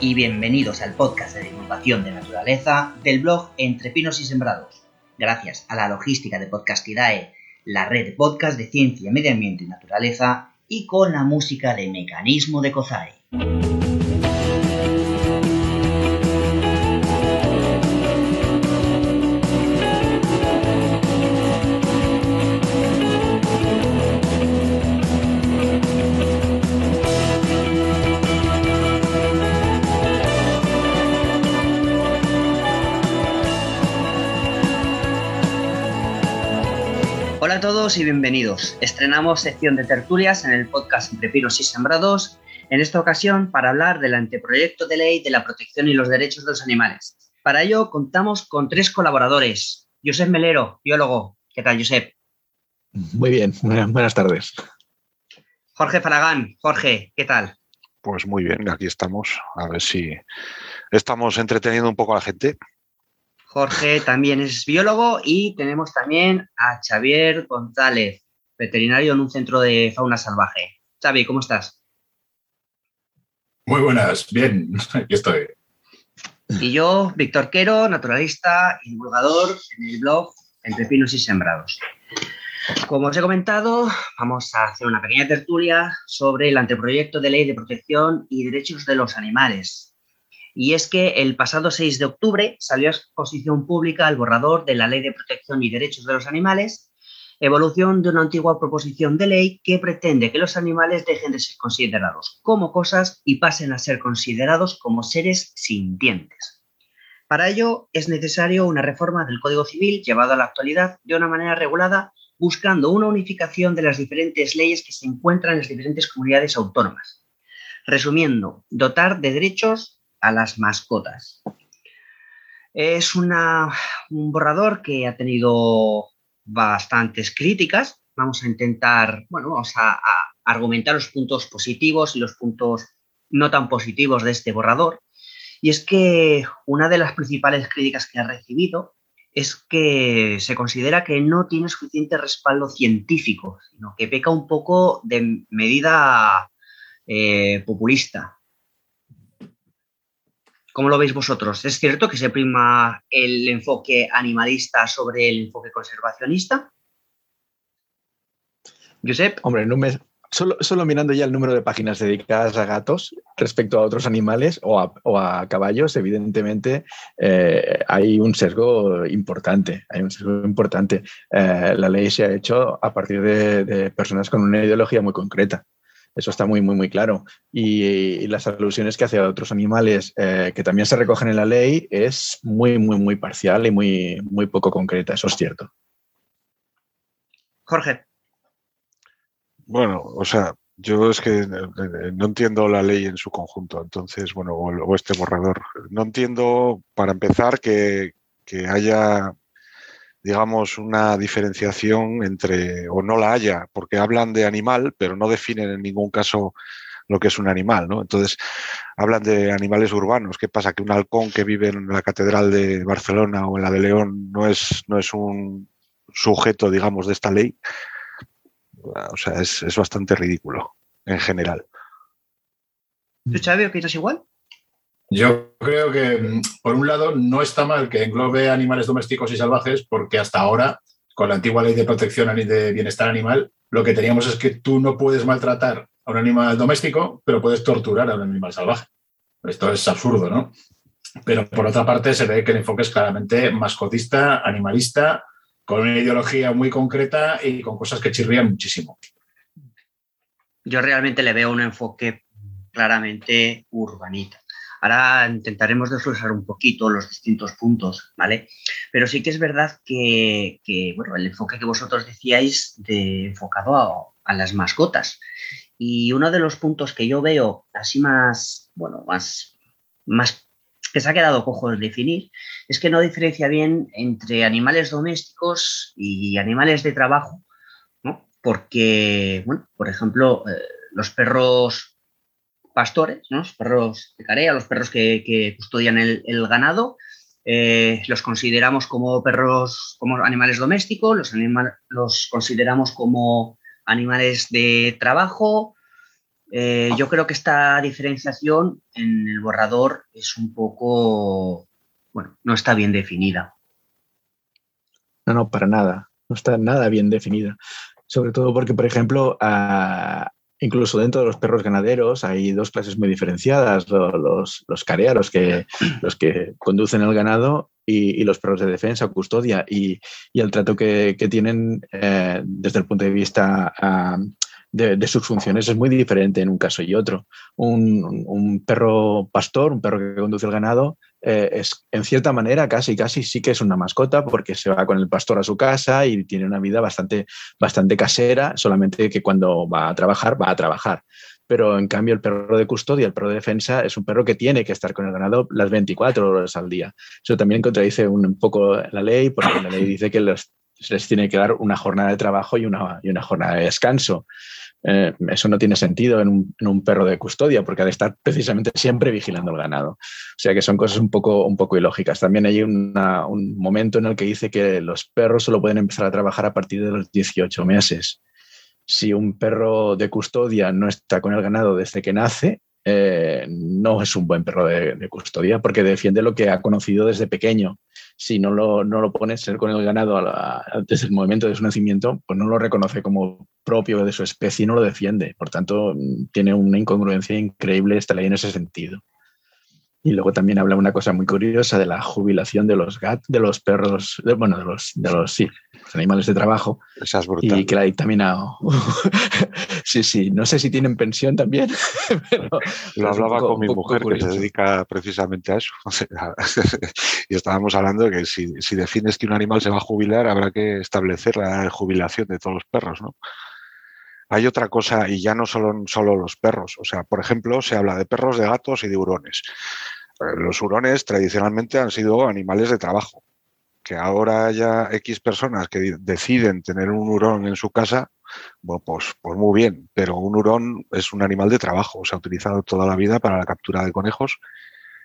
y bienvenidos al podcast de divulgación de naturaleza del blog Entre Pinos y Sembrados. Gracias a la logística de Podcastidae, la red de podcast de ciencia, medio ambiente y naturaleza, y con la música de Mecanismo de Kozai. Todos y bienvenidos. Estrenamos sección de tertulias en el podcast Entre Pinos y Sembrados, en esta ocasión para hablar del anteproyecto de ley de la protección y los derechos de los animales. Para ello contamos con tres colaboradores. Josep Melero, biólogo. ¿Qué tal, Josep? Muy bien, buenas tardes. Jorge Faragán. Jorge, ¿qué tal? Pues muy bien, aquí estamos. A ver si estamos entreteniendo un poco a la gente. Jorge también es biólogo y tenemos también a Xavier González, veterinario en un centro de fauna salvaje. Xavi, ¿cómo estás? Muy buenas, bien, aquí estoy. Y yo, Víctor Quero, naturalista y divulgador en el blog Entre Pinos y Sembrados. Como os he comentado, vamos a hacer una pequeña tertulia sobre el anteproyecto de ley de protección y derechos de los animales, y es que el pasado 6 de octubre salió a exposición pública el borrador de la Ley de Protección y Derechos de los Animales, evolución de una antigua proposición de ley que pretende que los animales dejen de ser considerados como cosas y pasen a ser considerados como seres sintientes. Para ello es necesario una reforma del Código Civil llevado a la actualidad de una manera regulada, buscando una unificación de las diferentes leyes que se encuentran en las diferentes comunidades autónomas. Resumiendo, dotar de derechos a las mascotas. Es un borrador que ha tenido bastantes críticas. Vamos a intentar, bueno, vamos a, argumentar los puntos positivos y los puntos no tan positivos de este borrador. Y es que una de las principales críticas que ha recibido es que se considera que no tiene suficiente respaldo científico, sino que peca un poco de medida eh, populista. ¿Cómo lo veis vosotros? ¿Es cierto que se prima el enfoque animalista sobre el enfoque conservacionista? Josep. Hombre, solo, mirando ya el número de páginas dedicadas a gatos respecto a otros animales o a, caballos, evidentemente eh, hay un sesgo importante. Hay un sesgo importante. Eh, la ley se ha hecho a partir de personas con una ideología muy concreta. Eso está muy, muy, muy claro. Y, las alusiones que hace a otros animales eh, que también se recogen en la ley es muy, muy, muy parcial y muy, muy poco concreta. Eso es cierto. Jorge. Bueno, o sea, yo es que eh, no entiendo la ley en su conjunto, entonces, bueno, o, este borrador. No entiendo, para empezar, que, que haya digamos, una diferenciación entre, o no la haya, porque hablan de animal, pero no definen en ningún caso lo que es un animal, ¿no? Entonces, hablan de animales urbanos. ¿Qué pasa? Que un halcón que vive en la Catedral de Barcelona o en la de León no es, no es un sujeto, digamos, de esta ley. O sea, es, es bastante ridículo en general. ¿Tú, Xavi, opinas igual? Yo creo que, mm, por un lado, no está mal que englobe animales domésticos y salvajes, porque hasta ahora, con la antigua ley de protección de bienestar animal, lo que teníamos es que tú no puedes maltratar a un animal doméstico, pero puedes torturar a un animal salvaje. Esto es absurdo, ¿no? Pero por otra parte, se ve que el enfoque es claramente mascotista, animalista, con una ideología muy concreta y con cosas que chirrían muchísimo. Yo realmente le veo un enfoque claramente urbanita. Ahora intentaremos desglosar un poquito los distintos puntos, ¿vale? Pero sí que es verdad que, bueno, el enfoque que vosotros decíais de enfocado a, las mascotas. Y uno de los puntos que yo veo así más, bueno, más, más que se ha quedado cojo de definir, es que no diferencia bien entre animales domésticos y animales de trabajo, ¿no? Porque, bueno, por ejemplo, eh, los perros pastores, los perros de carea, los perros que, custodian el, ganado. Eh, los consideramos como perros, como animales domésticos, los, los consideramos como animales de trabajo. Eh, yo creo que esta diferenciación en el borrador es un poco, bueno, no está bien definida. No, no, para nada. No está nada bien definida. Sobre todo porque, por ejemplo, incluso dentro de los perros ganaderos hay dos clases muy diferenciadas, los, los carearos, que, los que conducen el ganado, y, los perros de defensa, custodia, y, el trato que, tienen eh, desde el punto de vista de, sus funciones es muy diferente en un caso y otro. Un, perro pastor, un perro que conduce el ganado, eh, es en cierta manera casi, casi sí que es una mascota porque se va con el pastor a su casa y tiene una vida bastante, bastante casera, solamente que cuando va a trabajar, va a trabajar pero en cambio el perro de custodia, el perro de defensa, es un perro que tiene que estar con el ganado las 24 horas al día. Eso también contradice un poco la ley, porque la ley dice que les, les tiene que dar una jornada de trabajo y una, y una jornada de descanso. Eh, eso no tiene sentido en un, perro de custodia, porque ha de estar precisamente siempre vigilando el ganado. O sea que son cosas un poco, un poco ilógicas. También hay un momento en el que dice que los perros solo pueden empezar a trabajar a partir de los 18 meses. Si un perro de custodia no está con el ganado desde que nace, eh, no es un buen perro de, custodia porque defiende lo que ha conocido desde pequeño. Si no lo, no lo pones con el ganado desde el momento de su nacimiento, pues no lo reconoce como propio de su especie y no lo defiende. Por tanto, tiene una incongruencia increíble esta ley en ese sentido. Y luego también habla una cosa muy curiosa de la jubilación de los gat, de los perros, bueno, de los, de los, sí, animales de trabajo. Esa es brutal. Y que la dictaminado. sí, sí, no sé si tienen pensión también. Lo hablaba con mi mujer que se dedica precisamente a eso. y estábamos hablando de que si, si defines que un animal se va a jubilar, habrá que establecer la jubilación de todos los perros, ¿no? Hay otra cosa, y ya no solo, solo los perros. O sea, por ejemplo, se habla de perros, de gatos y de hurones. Eh, los hurones tradicionalmente han sido animales de trabajo. Que ahora haya X personas que deciden tener un hurón en su casa, bueno, pues, pues muy bien, pero un hurón es un animal de trabajo. Se ha utilizado toda la vida para la captura de conejos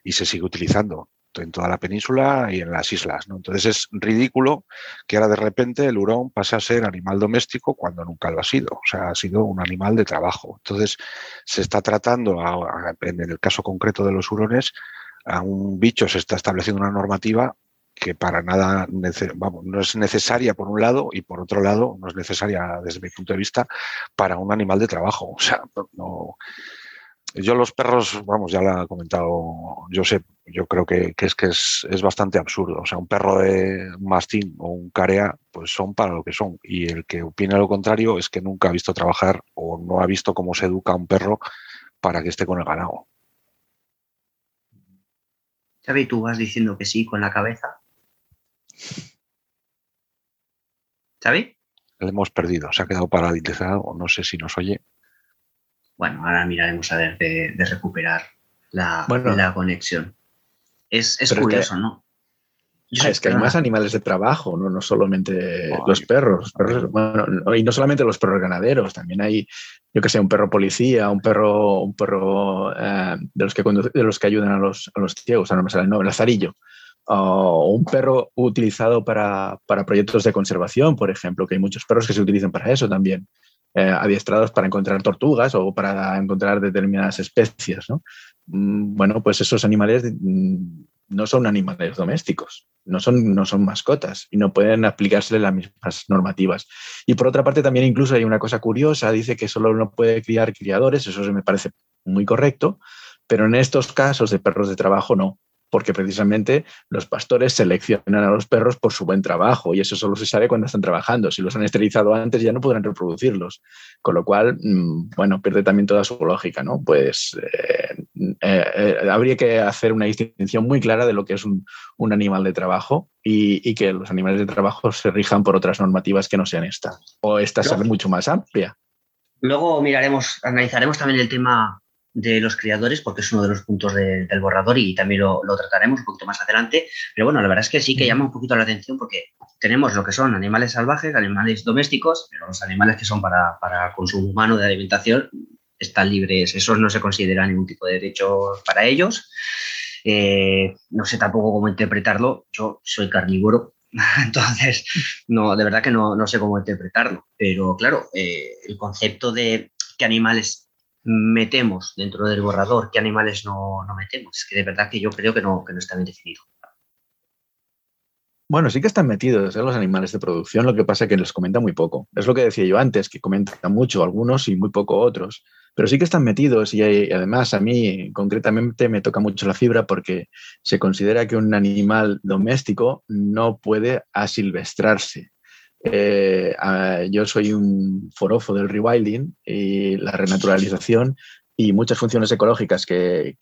y se sigue utilizando en toda la península y en las islas. ¿no? Entonces es ridículo que ahora de repente el hurón pase a ser animal doméstico cuando nunca lo ha sido. O sea, ha sido un animal de trabajo. Entonces se está tratando, en el caso concreto de los hurones, a un bicho se está estableciendo una normativa que para nada vamos, no es necesaria por un lado y por otro lado no es necesaria desde mi punto de vista para un animal de trabajo. O sea, no, yo los perros, vamos, ya lo ha comentado Josep, yo creo que, es que es, bastante absurdo. O sea, un perro de mastín o un carea, pues son para lo que son. Y el que opine lo contrario es que nunca ha visto trabajar o no ha visto cómo se educa a un perro para que esté con el ganado. Xavi, tú vas diciendo que sí con la cabeza. ¿Xavi? Le hemos perdido, se ha quedado paralizado, no sé si nos oye. Bueno, ahora miraremos a ver de, recuperar la, la, conexión. Es, curioso, ¿no? Es que hay más animales de trabajo, no, no solamente los perros, y no solamente los perros ganaderos, también hay, yo que sé, un perro policía, un perro, un perro eh, de, los que de los que ayudan a los, a los ciegos, no me sale el nombre, lazarillo, o un perro utilizado para, para, proyectos de conservación, por ejemplo, que hay muchos perros que se utilizan para eso también. Eh, adiestrados para encontrar tortugas o para encontrar determinadas especies. ¿no? Mm, bueno, pues esos animales mm, no son animales domésticos, no son, no son mascotas y no pueden aplicarse las mismas normativas. Y por otra parte, también incluso hay una cosa curiosa, dice que solo uno puede criar criadores, eso me parece muy correcto, pero en estos casos de perros de trabajo no porque precisamente los pastores seleccionan a los perros por su buen trabajo y eso solo se sabe cuando están trabajando. Si los han esterilizado antes ya no podrán reproducirlos, con lo cual, mm, bueno, pierde también toda su lógica, ¿no? Pues eh, eh, eh, habría que hacer una distinción muy clara de lo que es un, animal de trabajo y, que los animales de trabajo se rijan por otras normativas que no sean esta, o esta sea mucho más amplia. Luego miraremos, analizaremos también el tema de los criadores, porque es uno de los puntos del borrador y también lo, trataremos un poquito más adelante. Pero bueno, la verdad es que sí que llama un poquito la atención porque tenemos lo que son animales salvajes, animales domésticos, pero los animales que son para, consumo humano de alimentación están libres, esos no se considera ningún tipo de derecho para ellos. Eh, no sé tampoco cómo interpretarlo, yo soy carnívoro, entonces no, de verdad que no, sé cómo interpretarlo, pero claro, eh, el concepto de qué animales metemos dentro del borrador, qué animales no, metemos. Es que de verdad que yo creo que no, que no está bien definido. Bueno, sí que están metidos ¿eh? los animales de producción, lo que pasa es que les comenta muy poco. Es lo que decía yo antes, que comentan mucho algunos y muy poco otros. Pero sí que están metidos y, además a mí concretamente me toca mucho la fibra porque se considera que un animal doméstico no puede asilvestrarse. Eh, yo soy un forofo del rewilding y la renaturalización y muchas funciones ecológicas que,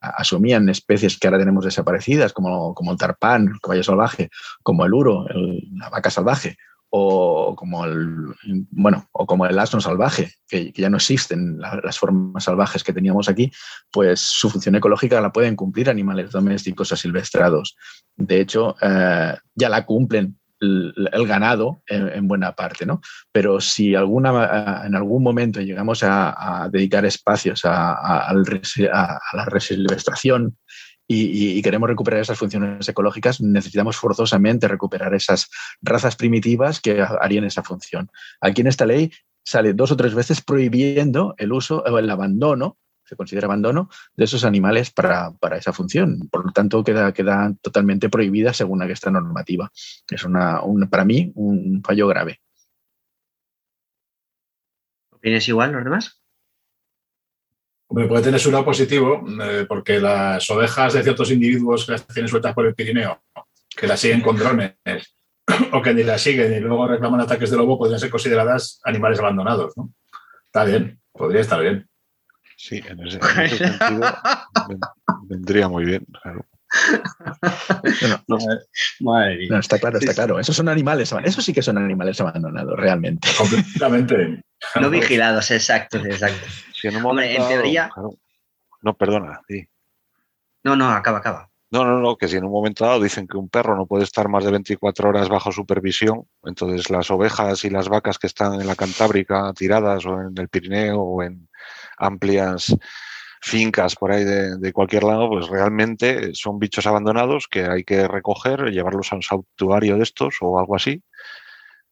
asumían especies que ahora tenemos desaparecidas, como, como el tarpán, el caballo salvaje, como el uro, la vaca salvaje, o como el, bueno, o como el asno salvaje, que, ya no existen las formas salvajes que teníamos aquí, pues su función ecológica la pueden cumplir animales domésticos asilvestrados. De hecho, eh, ya la cumplen el, ganado en, buena parte, ¿no? Pero si alguna, en algún momento llegamos a, dedicar espacios a, la resilvestración y, queremos recuperar esas funciones ecológicas, necesitamos forzosamente recuperar esas razas primitivas que harían esa función. Aquí en esta ley sale dos o tres veces prohibiendo el uso o el abandono se considera abandono de esos animales para, esa función. Por lo tanto, queda, queda totalmente prohibida según esta normativa. Es una, para mí un fallo grave. ¿Opinas igual los demás? Hombre, puede tener su lado positivo, eh, porque las ovejas de ciertos individuos que las tienen sueltas por el Pirineo, que las siguen con drones, o que ni las siguen y luego reclaman ataques de lobo, podrían ser consideradas animales abandonados. ¿no? Está bien, podría estar bien. Sí, en ese, sentido vendría muy bien, claro. No, está claro, está claro. Esos son animales, eso sí que son animales abandonados, realmente. Completamente. No vigilados, exacto, exacto. Hombre, en teoría. No, perdona, sí. No, no, acaba, acaba. No, no, no, que si en un momento dado dicen que un perro no puede estar más de 24 horas bajo supervisión, entonces las ovejas y las vacas que están en la Cantábrica tiradas o en el Pirineo o en amplias fincas por ahí de, cualquier lado, pues realmente son bichos abandonados que hay que recoger, llevarlos a un santuario de estos o algo así.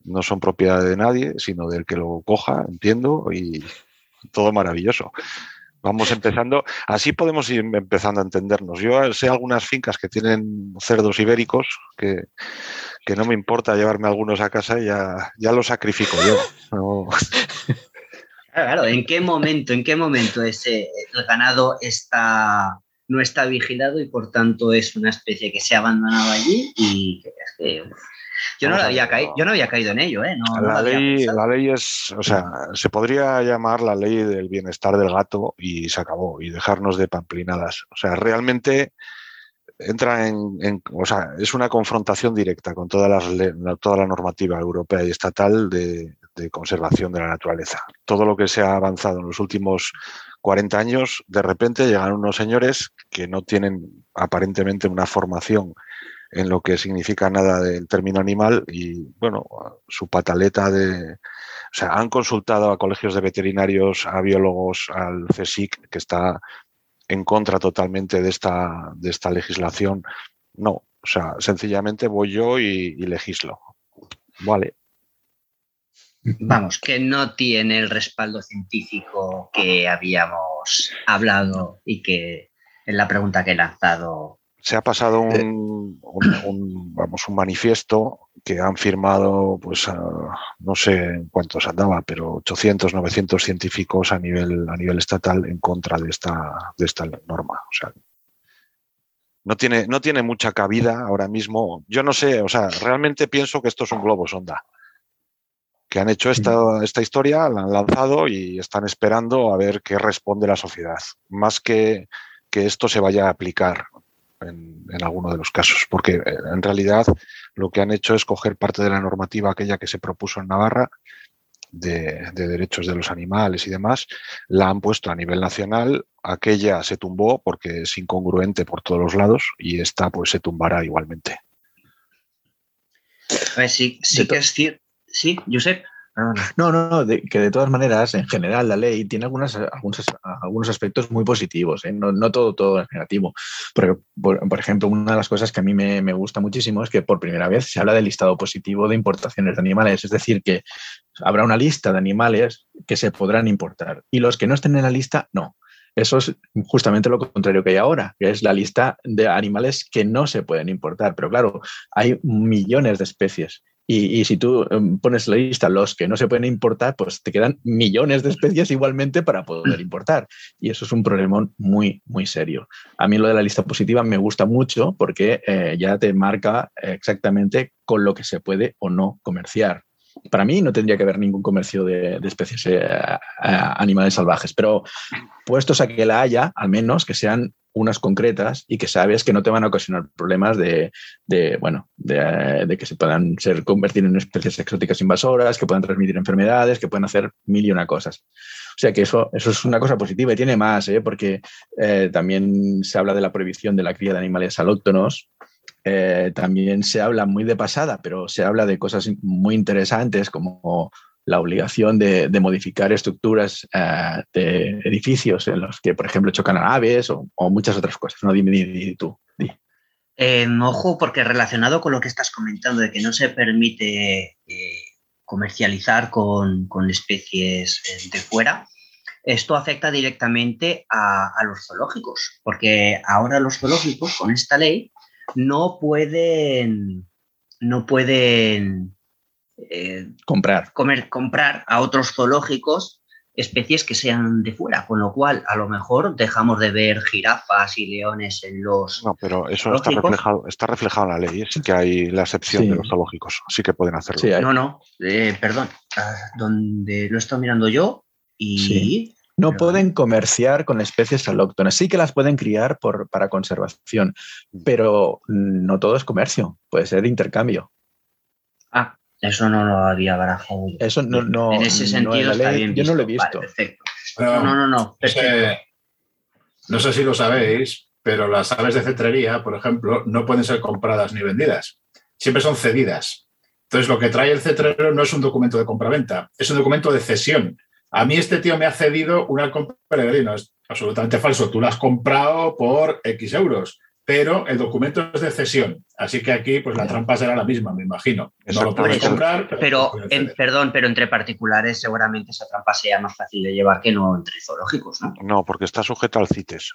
No son propiedad de nadie, sino del que lo coja, entiendo, y todo maravilloso. Vamos empezando, así podemos ir empezando a entendernos. Yo sé algunas fincas que tienen cerdos ibéricos que, no me importa llevarme algunos a casa ya, ya los sacrifico yo. Claro, ¿en qué momento, en qué momento ese el ganado está no está vigilado y por tanto es una especie que se ha abandonado allí y yo no, había caído, yo no había caído en ello, ¿eh? la, ley, la ley es, o sea, se podría llamar la ley del bienestar del gato y se acabó, y dejarnos de pamplinadas. O sea, realmente entra en, o sea, es una confrontación directa con toda, toda la normativa europea y estatal de, de conservación de la naturaleza. Todo lo que se ha avanzado en los últimos 40 años, de repente llegan unos señores que no tienen aparentemente una formación en lo que significa nada del término animal y, bueno, su pataleta de... O sea, han consultado a colegios de veterinarios, a biólogos, al CSIC, que está en contra totalmente de esta, de esta legislación. No, o sea, sencillamente voy yo y legislo. Vale, vamos, que no tiene el respaldo científico que habíamos hablado y que en la pregunta que he lanzado. Se ha pasado un, vamos, un manifiesto que han firmado, pues, no sé en cuántos andaba, pero 800, 900 científicos a nivel, a nivel estatal en contra de esta, de esta norma. O sea, no tiene, no tiene mucha cabida ahora mismo. Yo no sé, o sea, realmente pienso que esto es un globo sonda que han hecho esta, esta, historia, la han lanzado y están esperando a ver qué responde la sociedad, más que que esto se vaya a aplicar en, alguno de los casos, porque eh, en realidad lo que han hecho es coger parte de la normativa aquella que se propuso en Navarra de, de derechos de los animales y demás, la han puesto a nivel nacional, aquella se tumbó porque es incongruente por todos los lados y esta pues se tumbará igualmente. sí, sí que es cierto Sí, Josep. No, no, no, que de todas maneras, en general, la ley tiene algunas, algunos, algunos aspectos muy positivos, ¿eh? no, todo, todo es negativo. Por, ejemplo, una de las cosas que a mí me, me, gusta muchísimo es que por primera vez se habla del listado positivo de importaciones de animales, es decir, que habrá una lista de animales que se podrán importar y los que no estén en la lista, no. Eso es justamente lo contrario que hay ahora, que es la lista de animales que no se pueden importar. Pero claro, hay millones de especies y, si tú em, pones la lista los que no se pueden importar, pues te quedan millones de especies igualmente para poder importar. Y eso es un problema muy, muy serio. A mí lo de la lista positiva me gusta mucho porque eh, ya te marca exactamente con lo que se puede o no comerciar. Para mí no tendría que haber ningún comercio de, especies eh, animales salvajes, pero puestos a que la haya, al menos que sean unas concretas y que sabes que no te van a ocasionar problemas de, bueno, de, que se puedan ser convertir en especies exóticas invasoras, que puedan transmitir enfermedades, que puedan hacer mil y una cosas. O sea que eso, eso es una cosa positiva y tiene más, ¿eh? porque eh, también se habla de la prohibición de la cría de animales alóctonos. Eh, también se habla muy de pasada, pero se habla de cosas muy interesantes como la obligación de, modificar estructuras eh, de edificios en los que, por ejemplo, chocan aves o, muchas otras cosas. No, dime, tú. Eh, ojo, porque relacionado con lo que estás comentando de que no se permite eh, comercializar con, especies de fuera, esto afecta directamente a, a, los zoológicos, porque ahora los zoológicos con esta ley no pueden, no pueden eh, comprar. Comer, comprar a otros zoológicos especies que sean de fuera, con lo cual a lo mejor dejamos de ver jirafas y leones en los. No, pero eso está reflejado, está reflejado en la ley, sí que hay la excepción de los zoológicos, sí que pueden hacerlo. no, no, eh, perdón, ah, donde lo estoy mirando yo y. No pueden comerciar con especies alóctonas. Sí que las pueden criar por, para conservación, pero no todo es comercio, puede ser intercambio. Ah, eso no lo había barajado. Eso no, no En ese sentido está bien Yo no lo he visto. perfecto. no, no, no. no sé si lo sabéis, pero las aves de cetrería, por ejemplo, no pueden ser compradas ni vendidas. Siempre son cedidas. Entonces, lo que trae el cetrero no es un documento de compraventa, es un documento de cesión. A mí este tío me ha cedido un halcón peregrino. Es absolutamente falso. Tú lo has comprado por X euros pero el documento es de cesión. Así que aquí, pues la trampa será la misma, me imagino. No lo puedes comprar. Pero, perdón, pero entre particulares seguramente esa trampa sea más fácil de llevar que no entre zoológicos, ¿no? No, porque está sujeta al CITES.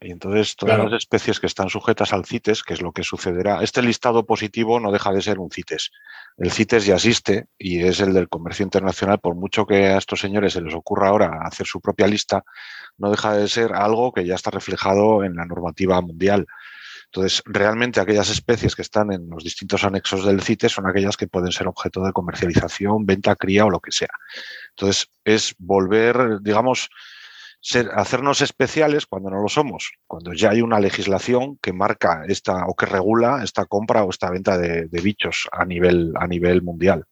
Y entonces todas las especies que están sujetas al CITES, que es lo que sucederá, este listado positivo no deja de ser un CITES. El CITES ya existe y es el del comercio internacional, por mucho que a estos señores se les ocurra ahora hacer su propia lista, no deja de ser algo que ya está reflejado en la normativa mundial. Entonces, realmente aquellas especies que están en los distintos anexos del CITES son aquellas que pueden ser objeto de comercialización, venta, cría o lo que sea. Entonces, es volver, digamos, hacernos especiales cuando no lo somos, cuando ya hay una legislación que marca esta o que regula esta compra o esta venta de, bichos a nivel, a nivel mundial.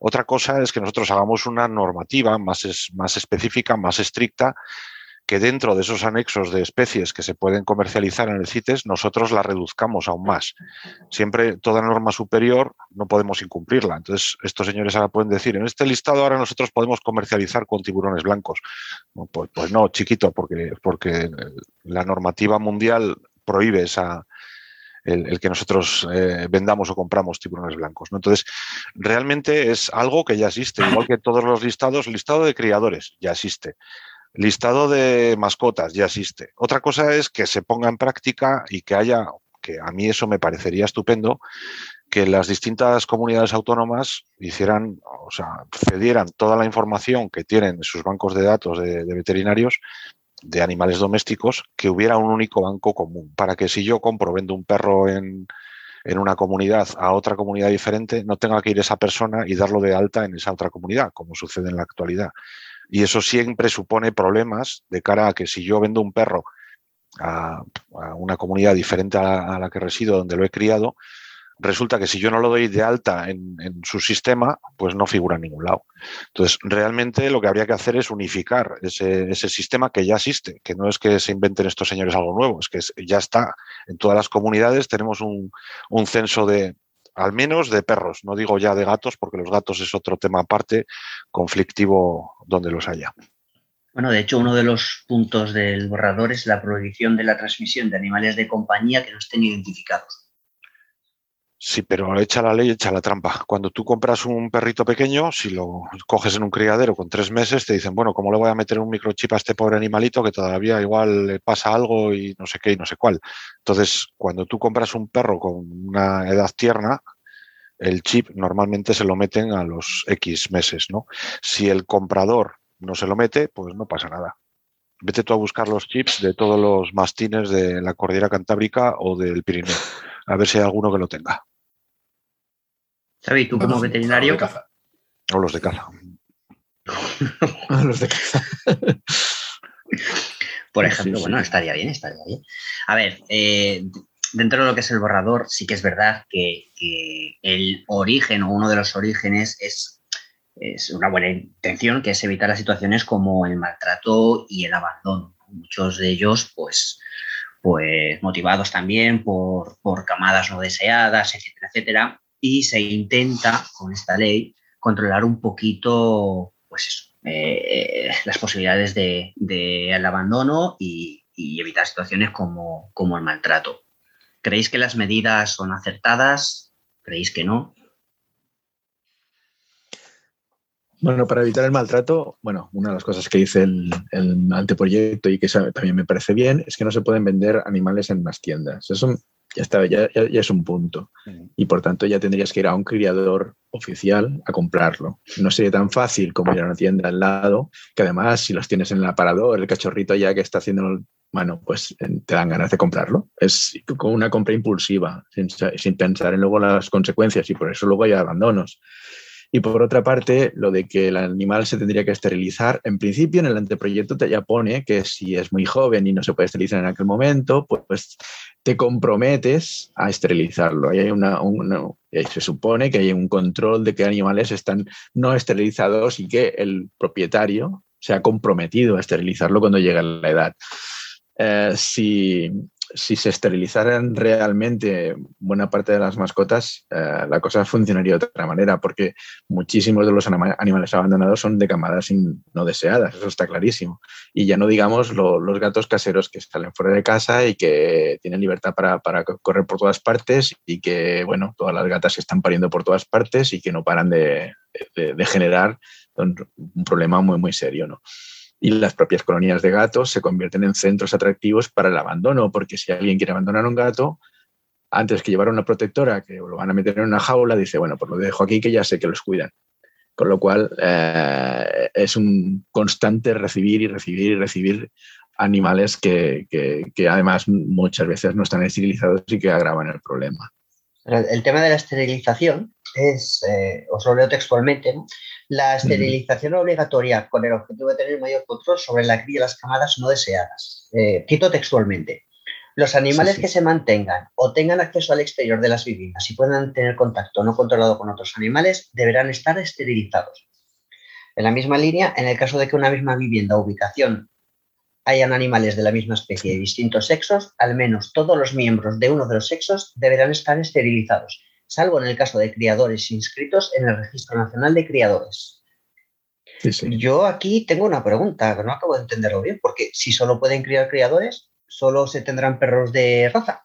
Otra cosa es que nosotros hagamos una normativa más, más específica, más estricta, que dentro de esos anexos de especies que se pueden comercializar en el CITES, nosotros la reduzcamos aún más. Siempre toda norma superior no podemos incumplirla. Entonces, estos señores ahora pueden decir, en este listado ahora nosotros podemos comercializar con tiburones blancos. Pues, pues, no, chiquito, porque, porque la normativa mundial prohíbe esa, el, que nosotros eh, vendamos o compramos tiburones blancos. ¿no? Entonces, realmente es algo que ya existe, igual que todos los listados, el listado de criadores ya existe. Listado de mascotas ya existe. Otra cosa es que se ponga en práctica y que haya, que a mí eso me parecería estupendo, que las distintas comunidades autónomas hicieran, o sea, cedieran toda la información que tienen en sus bancos de datos de, veterinarios de animales domésticos, que hubiera un único banco común, para que si yo compro, vendo un perro en, en una comunidad a otra comunidad diferente, no tenga que ir esa persona y darlo de alta en esa otra comunidad, como sucede en la actualidad. Y eso siempre supone problemas de cara a que si yo vendo un perro a, una comunidad diferente a la, que resido, donde lo he criado, resulta que si yo no lo doy de alta en, su sistema, pues no figura en ningún lado. Entonces, realmente lo que habría que hacer es unificar ese, sistema que ya existe, que no es que se inventen estos señores algo nuevo, es que ya está en todas las comunidades, tenemos un, un censo de, al menos de perros, no digo ya de gatos, porque los gatos es otro tema aparte, conflictivo donde los haya. Bueno, de hecho, uno de los puntos del borrador es la prohibición de la transmisión de animales de compañía que no estén identificados. Sí, pero echa la ley, echa la trampa. Cuando tú compras un perrito pequeño, si lo coges en un criadero con tres meses, te dicen, bueno, ¿cómo le voy a meter un microchip a este pobre animalito que todavía igual le pasa algo y no sé qué y no sé cuál? Entonces, cuando tú compras un perro con una edad tierna, el chip normalmente se lo meten a los X meses, ¿no? Si el comprador no se lo mete, pues no pasa nada. Vete tú a buscar los chips de todos los mastines de la cordillera cantábrica o del Pirineo, a ver si hay alguno que lo tenga. ¿Sabes? tú como veterinario. O los de caza. los de caza. Por ejemplo, bueno, estaría bien, estaría bien. A ver, eh, dentro de lo que es el borrador, sí que es verdad que, el origen o uno de los orígenes es, es, una buena intención, que es evitar las situaciones como el maltrato y el abandono. Muchos de ellos, pues, pues motivados también por, por camadas no deseadas, etcétera, etcétera y se intenta con esta ley controlar un poquito pues eh, las posibilidades del de, abandono y, evitar situaciones como, el maltrato. ¿Creéis que las medidas son acertadas? ¿Creéis que no? Bueno, para evitar el maltrato, bueno, una de las cosas que dice el, anteproyecto y que también me parece bien es que no se pueden vender animales en las tiendas. Eso ya, está, ya, es un punto. Y por tanto ya tendrías que ir a un criador oficial a comprarlo. No sería tan fácil como ir a una tienda al lado, que además si los tienes en el aparador, el cachorrito ya que está haciendo, bueno, pues te dan ganas de comprarlo. Es como una compra impulsiva, sin, sin pensar en luego las consecuencias y por eso luego hay abandonos. Y por otra parte, lo de que el animal se tendría que esterilizar, en principio en el anteproyecto te ya pone que si es muy joven y no se puede esterilizar en aquel momento, pues te comprometes a esterilizarlo. hay una, se supone que hay un control de que animales están no esterilizados y que el propietario se ha comprometido a esterilizarlo cuando llega la edad. Eh, si, si se esterilizaran realmente buena parte de las mascotas, eh, la cosa funcionaría de otra manera, porque muchísimos de los animales abandonados son de camadas no deseadas, eso está clarísimo. Y ya no digamos los gatos caseros que salen fuera de casa y que tienen libertad para, correr por todas partes y que, bueno, todas las gatas se están pariendo por todas partes y que no paran de, generar un, problema muy, muy serio, ¿no? Y las propias colonias de gatos se convierten en centros atractivos para el abandono, porque si alguien quiere abandonar un gato, antes que llevar una protectora que lo van a meter en una jaula, dice, bueno, pues lo dejo aquí que ya sé que los cuidan. Con lo cual eh, es un constante recibir y recibir y recibir animales que, que, además muchas veces no están esterilizados y que agravan el problema. El tema de la esterilización es, eh, os lo leo textualmente, la esterilización obligatoria con el objetivo de tener mayor control sobre la cría de las camadas no deseadas. Eh, cito textualmente. Los animales que se mantengan o tengan acceso al exterior de las viviendas y puedan tener contacto no controlado con otros animales deberán estar esterilizados. En la misma línea, en el caso de que una misma vivienda o ubicación hayan animales de la misma especie de distintos sexos, al menos todos los miembros de uno de los sexos deberán estar esterilizados salvo en el caso de criadores inscritos en el Registro Nacional de Criadores. Yo aquí tengo una pregunta que no acabo de entenderlo bien, porque si solo pueden criar criadores, solo se tendrán perros de raza.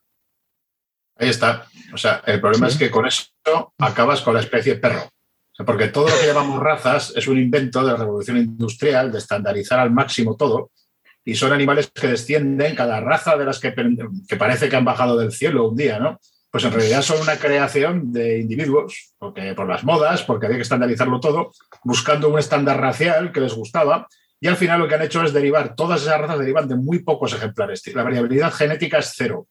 Ahí está. O sea, el problema es que con eso acabas con la especie perro. porque todo lo que llamamos razas es un invento de la revolución industrial, de estandarizar al máximo todo, y son animales que descienden, cada raza de las que, que parece que han bajado del cielo un día, ¿no? Pues en realidad son una creación de individuos, porque por las modas, porque había que estandarizarlo todo, buscando un estándar racial que les gustaba, y al final lo que han hecho es derivar, todas esas razas derivan de muy pocos ejemplares. La variabilidad genética es cero.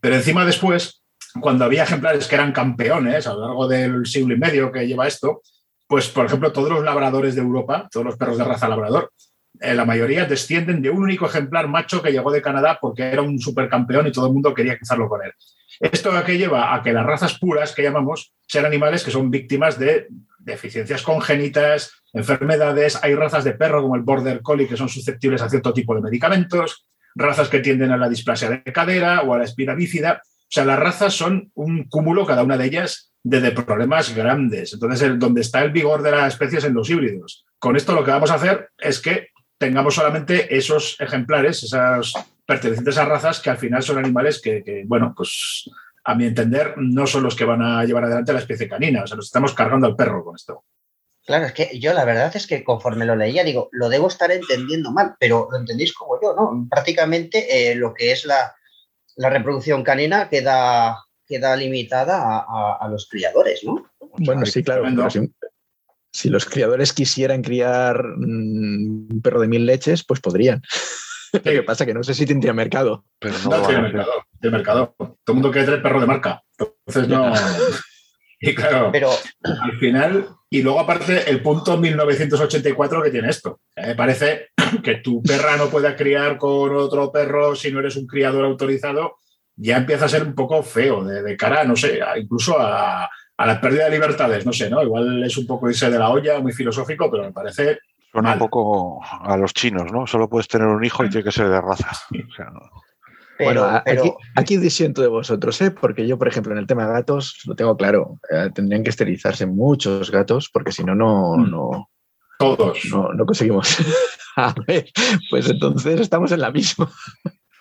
Pero encima después, cuando había ejemplares que eran campeones a lo largo del siglo y medio que lleva esto, pues por ejemplo todos los labradores de Europa, todos los perros de raza labrador, eh, la mayoría descienden de un único ejemplar macho que llegó de Canadá porque era un supercampeón y todo el mundo quería cruzarlo con él. ¿Esto a qué lleva? A que las razas puras que llamamos sean animales que son víctimas de deficiencias congénitas, enfermedades. Hay razas de perro como el Border Collie que son susceptibles a cierto tipo de medicamentos, razas que tienden a la displasia de cadera o a la espina bífida. O sea, las razas son un cúmulo, cada una de ellas, de, problemas grandes. Entonces, donde está el vigor de las especies en los híbridos. Con esto lo que vamos a hacer es que tengamos solamente esos ejemplares, esas pertenecientes a razas que al final son animales que, bueno, pues a mi entender, no son los que van a llevar adelante la especie canina. O sea, nos estamos cargando al perro con esto. Claro, es que yo la verdad es que conforme lo leía, digo, lo debo estar entendiendo mal, pero lo entendéis como yo, ¿no? Prácticamente eh, lo que es la, reproducción canina queda, queda limitada a, los criadores, ¿no? Bueno, sí, claro. si, los criadores quisieran criar mm, un perro de mil leches, pues podrían. Lo que pasa es que no sé si tendría mercado. Pero no, tiene mercado, tiene mercado. Todo el mundo quiere tener perro de marca. Entonces no. Y claro, pero al final, y luego aparte el punto 1984 que tiene esto. Me parece que tu perra no pueda criar con otro perro si no eres un criador autorizado, ya empieza a ser un poco feo de, cara, no sé, incluso a, la pérdida de libertades, no sé, ¿no? Igual es un poco irse de la olla, muy filosófico, pero me parece... Suena un poco a los chinos, ¿no? Solo puedes tener un hijo y tiene que ser de raza. O sea, no bueno, Aquí, aquí, disiento de vosotros, ¿eh? porque yo, por ejemplo, en el tema de gatos, lo tengo claro, eh, tendrían que esterilizarse muchos gatos, porque si no, no, mm. no, todos. No, conseguimos. a ver, pues entonces estamos en la misma.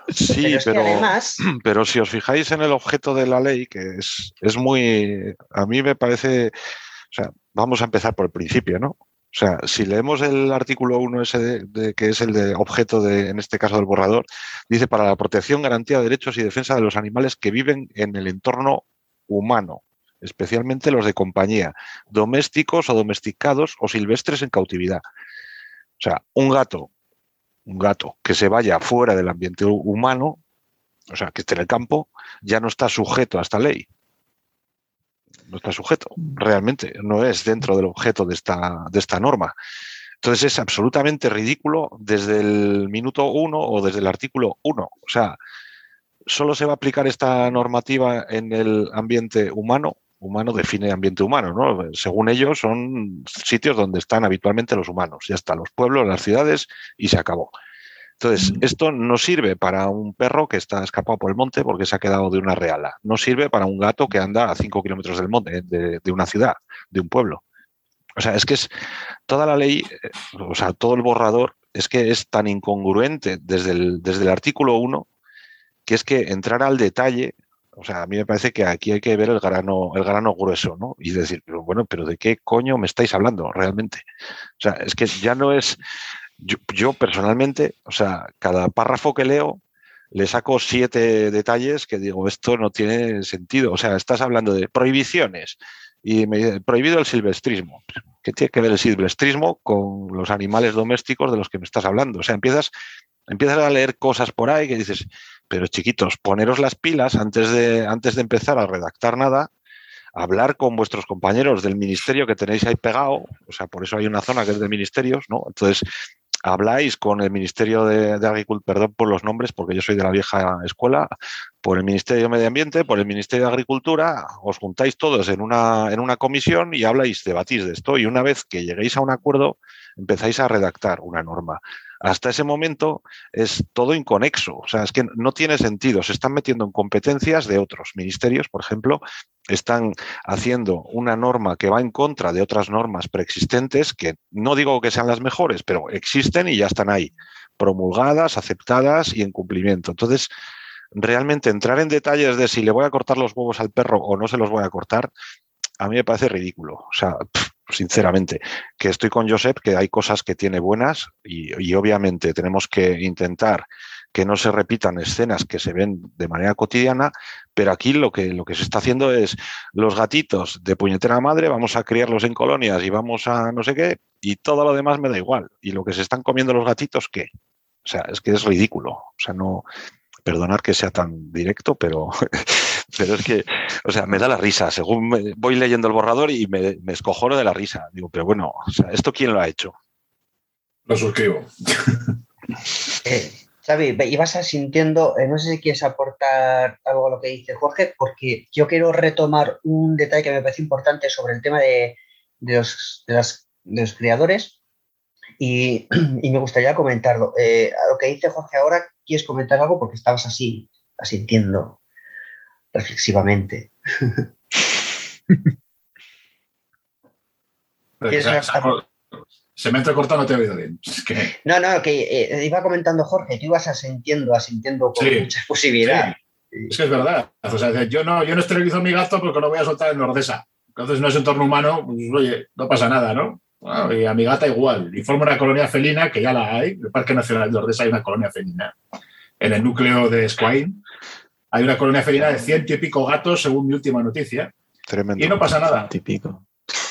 Sí, pero, pero, si os fijáis en el objeto de la ley, que es, es muy, a mí me parece, o sea, vamos a empezar por el principio, ¿no? O sea, si leemos el artículo 1 ese de, que es el de objeto de, en este caso del borrador, dice para la protección, garantía de derechos y defensa de los animales que viven en el entorno humano, especialmente los de compañía, domésticos o domesticados o silvestres en cautividad. O sea, un gato, un gato que se vaya fuera del ambiente humano, o sea, que esté en el campo, ya no está sujeto a esta ley no está sujeto, realmente, no es dentro del objeto de esta, de esta norma. Entonces es absolutamente ridículo desde el minuto uno o desde el artículo uno. O sea, solo se va a aplicar esta normativa en el ambiente humano. Humano define ambiente humano, ¿no? Según ellos, son sitios donde están habitualmente los humanos. Ya está, los pueblos, las ciudades y se acabó. Entonces, esto no sirve para un perro que está escapado por el monte porque se ha quedado de una reala. No sirve para un gato que anda a cinco kilómetros del monte, de, una ciudad, de un pueblo. O sea, es que es toda la ley, eh, o sea, todo el borrador es que es tan incongruente desde el, desde el artículo 1 que es que entrar al detalle, o sea, a mí me parece que aquí hay que ver el grano, el grano grueso, ¿no? Y decir, bueno, pero ¿de qué coño me estáis hablando realmente? O sea, es que ya no es, yo, personalmente, o sea, cada párrafo que leo le saco siete detalles que digo, esto no tiene sentido. O sea, estás hablando de prohibiciones y me dice, prohibido el silvestrismo. ¿Qué tiene que ver el silvestrismo con los animales domésticos de los que me estás hablando? O sea, empiezas, empiezas a leer cosas por ahí que dices, pero chiquitos, poneros las pilas antes de, antes de empezar a redactar nada hablar con vuestros compañeros del ministerio que tenéis ahí pegado, o sea, por eso hay una zona que es de ministerios, ¿no? Entonces, habláis con el Ministerio de, Agricultura, perdón por los nombres, porque yo soy de la vieja escuela, por el Ministerio de Medio Ambiente, por el Ministerio de Agricultura, os juntáis todos en una, en una comisión y habláis, debatís de esto, y una vez que lleguéis a un acuerdo, empezáis a redactar una norma hasta ese momento es todo inconexo. O sea, es que no tiene sentido. Se están metiendo en competencias de otros ministerios, por ejemplo, están haciendo una norma que va en contra de otras normas preexistentes, que no digo que sean las mejores, pero existen y ya están ahí, promulgadas, aceptadas y en cumplimiento. Entonces, realmente entrar en detalles de si le voy a cortar los huevos al perro o no se los voy a cortar, a mí me parece ridículo. O sea, sinceramente, que estoy con Josep, que hay cosas que tiene buenas y, obviamente tenemos que intentar que no se repitan escenas que se ven de manera cotidiana, pero aquí lo que, lo que se está haciendo es los gatitos de puñetera madre, vamos a criarlos en colonias y vamos a no sé qué, y todo lo demás me da igual. Y lo que se están comiendo los gatitos, ¿qué? O sea, es que es ridículo. O sea, no, perdonar que sea tan directo, pero Pero es que, o sea, me da la risa. Según voy leyendo el borrador y me, me escojono de la risa. Digo, pero bueno, ¿esto quién lo ha hecho? Lo suscribo. Eh, Xavi, ibas sintiendo, eh, no sé si quieres aportar algo a lo que dice Jorge, porque yo quiero retomar un detalle que me parece importante sobre el tema de, los, creadores y, me gustaría comentarlo. Eh, a lo que dice Jorge ahora, ¿quieres comentar algo? Porque estabas así, asintiendo reflexivamente. se, me ha entrecortado, no te he oído bien. No, no, que eh, iba comentando Jorge, tú ibas asintiendo, asintiendo con mucha posibilidad. Es que es verdad. O sea, yo no, yo no esterilizo a mi gato porque no voy a soltar en Nordesa. Entonces no es entorno humano, pues oye, no pasa nada, ¿no? y a mi gata igual. Y forma una colonia felina, que ya la hay. En el Parque Nacional de Nordesa hay una colonia felina. En el núcleo de Squain hay una colonia felina de ciento y pico gatos, según mi última noticia. Tremendo. Y no pasa nada. Típico.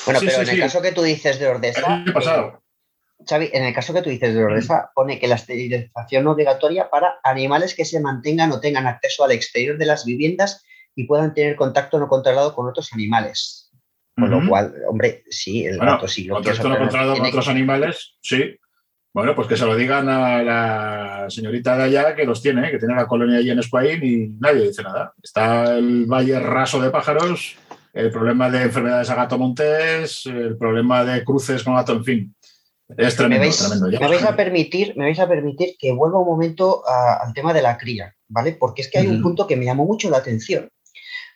Bueno, pero en el caso que tú dices de Ordesa. ¿Qué pasado? Xavi, en el caso que tú dices de Ordesa, pone que la esterilización obligatoria para animales que se mantengan o tengan acceso al exterior de las viviendas y puedan tener contacto no controlado con otros animales. Con lo cual, hombre, sí, el gato sí lo Contacto no controlado con otros animales, sí. Bueno, pues que se lo digan a la señorita de allá que los tiene, que tiene la colonia allí en España y nadie dice nada. Está el valle raso de pájaros, el problema de enfermedades a gato montés, el problema de cruces con gato, en fin. Es tremendo, me vais, tremendo. me vais a permitir, me vais a permitir que vuelva un momento al tema de la cría, ¿vale? Porque es que hay un punto que me llamó mucho la atención.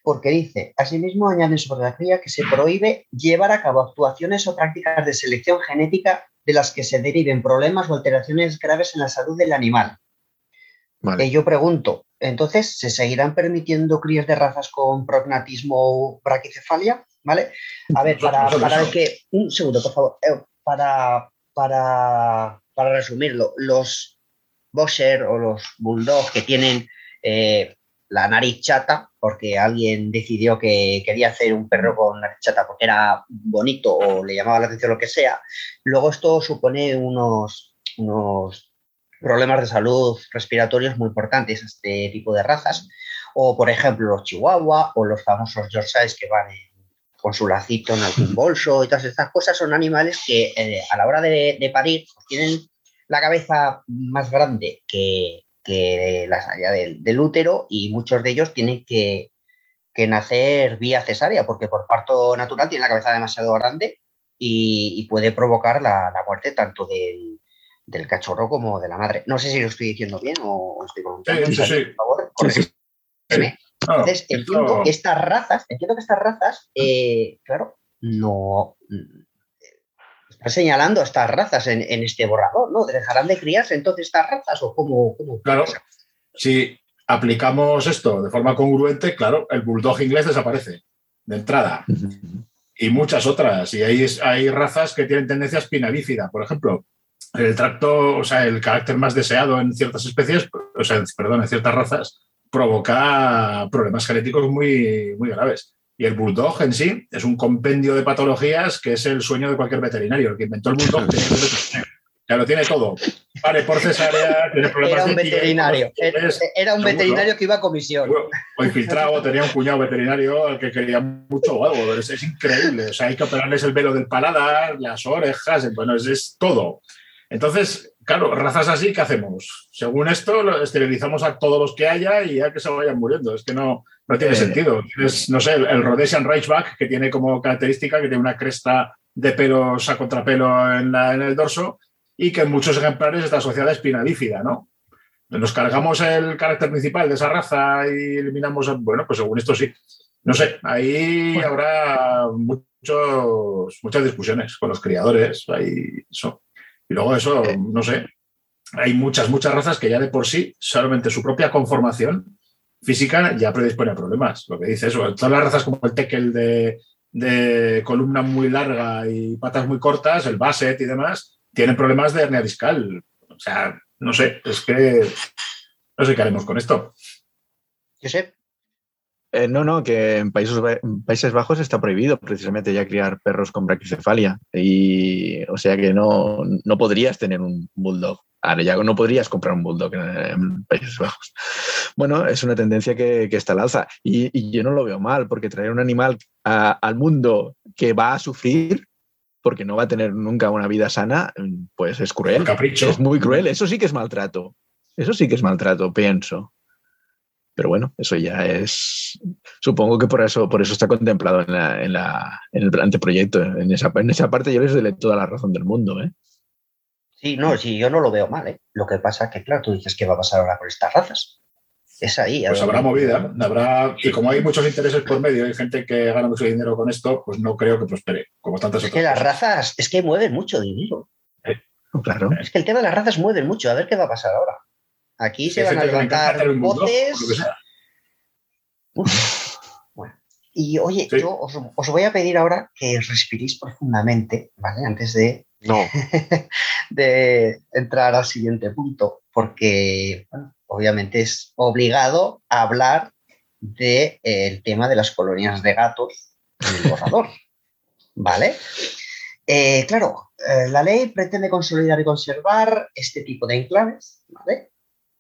Porque dice, asimismo añaden sobre la cría que se prohíbe llevar a cabo actuaciones o prácticas de selección genética de las que se deriven problemas o alteraciones graves en la salud del animal. Vale. Eh, yo pregunto, entonces, ¿se seguirán permitiendo crías de razas con prognatismo o braquicefalia? ¿Vale? A ver, para, para que. Un segundo, por favor. Eh, para, para, resumirlo, los boxer o los bulldog que tienen eh, la nariz chata, porque alguien decidió que quería hacer un perro con nariz chata porque era bonito o le llamaba la atención lo que sea, luego esto supone unos, unos problemas de salud respiratorios muy importantes a este tipo de razas, o por ejemplo los chihuahua o los famosos yorkshires que van en con su lacito en algún bolso y todas estas cosas, son animales que eh, a la hora de, parir pues, tienen la cabeza más grande que, que la salida del, útero y muchos de ellos tienen que, nacer vía cesárea porque por parto natural tienen la cabeza demasiado grande y, puede provocar la, muerte tanto del, cachorro como de la madre. No sé si lo estoy diciendo bien o, estoy comentando. Sí, sí, Por favor, entonces, entiendo que estas razas, entiendo que estas razas, eh, claro, no están señalando estas razas en, este borrador, ¿no? ¿Dejarán de criarse entonces estas razas o cómo? claro, si aplicamos esto de forma congruente, claro, el bulldog inglés desaparece de entrada. Y muchas otras. Y hay, hay razas que tienen tendencia espinalífida. Por ejemplo, el tracto, o sea, el carácter más deseado en ciertas especies, o sea, perdón, en ciertas razas, provoca problemas genéticos muy, muy graves. Y el bulldog en sí es un compendio de patologías que es el sueño de cualquier veterinario. El que inventó el bulldog ya lo tiene todo. Vale, por cesárea, tiene problemas Era un veterinario. era un veterinario que iba a comisión. O infiltrado, tenía un cuñado veterinario al que quería mucho o algo. Es, increíble. O sea, hay que operarles el velo del paladar, las orejas, bueno, es todo. Entonces, claro, razas así, ¿qué hacemos? Según esto, esterilizamos a todos los que haya y ya que se vayan muriendo. Es que no, no tiene sentido. Es, no sé, el, Rhodesian Reichback, que tiene como característica que tiene una cresta de pelos a contrapelo en, en el dorso y que en muchos ejemplares está asociada a espina bífida, ¿no? Nos cargamos el carácter principal de esa raza y eliminamos, bueno, pues según esto sí. No sé, ahí habrá muchos, muchas discusiones con los criadores. Ahí, eso. Y luego eso, no sé, hay muchas, muchas razas que ya de por sí, solamente su propia conformación física ya predispone a problemas. Lo que dice eso, todas las razas como el tekel de, de columna muy larga y patas muy cortas, el basset y demás, tienen problemas de hernia discal. O sea, no sé, es que no sé qué haremos con esto. Sé, eh, no, no, que en Países, Países Bajos está prohibido precisamente ya criar perros con braquicefalia. Y, o sea que no, no podrías tener un bulldog. Ahora ya no podrías comprar un bulldog en, Países Bajos. Bueno, es una tendencia que, está al alza. Y, yo no lo veo mal, porque traer un animal al mundo que va a sufrir porque no va a tener nunca una vida sana, pues es cruel. Capricho. Es muy cruel. Eso sí que es maltrato. Eso sí que es maltrato, pienso. Pero bueno, eso ya es. Supongo que por eso, por eso está contemplado en, la, en, el anteproyecto. En esa, en esa parte yo les doy toda la razón del mundo. ¿eh? Sí, no, sí, yo no lo veo mal. ¿eh? Lo que pasa es que, claro, tú dices que va a pasar ahora con estas razas. Es ahí. Pues habrá movida, habrá, y como hay muchos intereses por medio, hay gente que gana mucho dinero con esto, pues no creo que prospere, como tantas Es otras que las cosas. razas, es que mueven mucho dinero. Claro. Es que el tema de las razas mueven mucho. A ver qué va a pasar ahora. Aquí se van a levantar. Bueno, y oye, Sí. yo os, os voy a pedir ahora que respiréis profundamente, ¿vale? Antes de, No, de entrar al siguiente punto, porque bueno, obviamente es obligado a hablar del tema de las colonias de gatos en el borrador, ¿vale? Eh, claro, eh, la ley pretende consolidar y conservar este tipo de enclaves, ¿vale?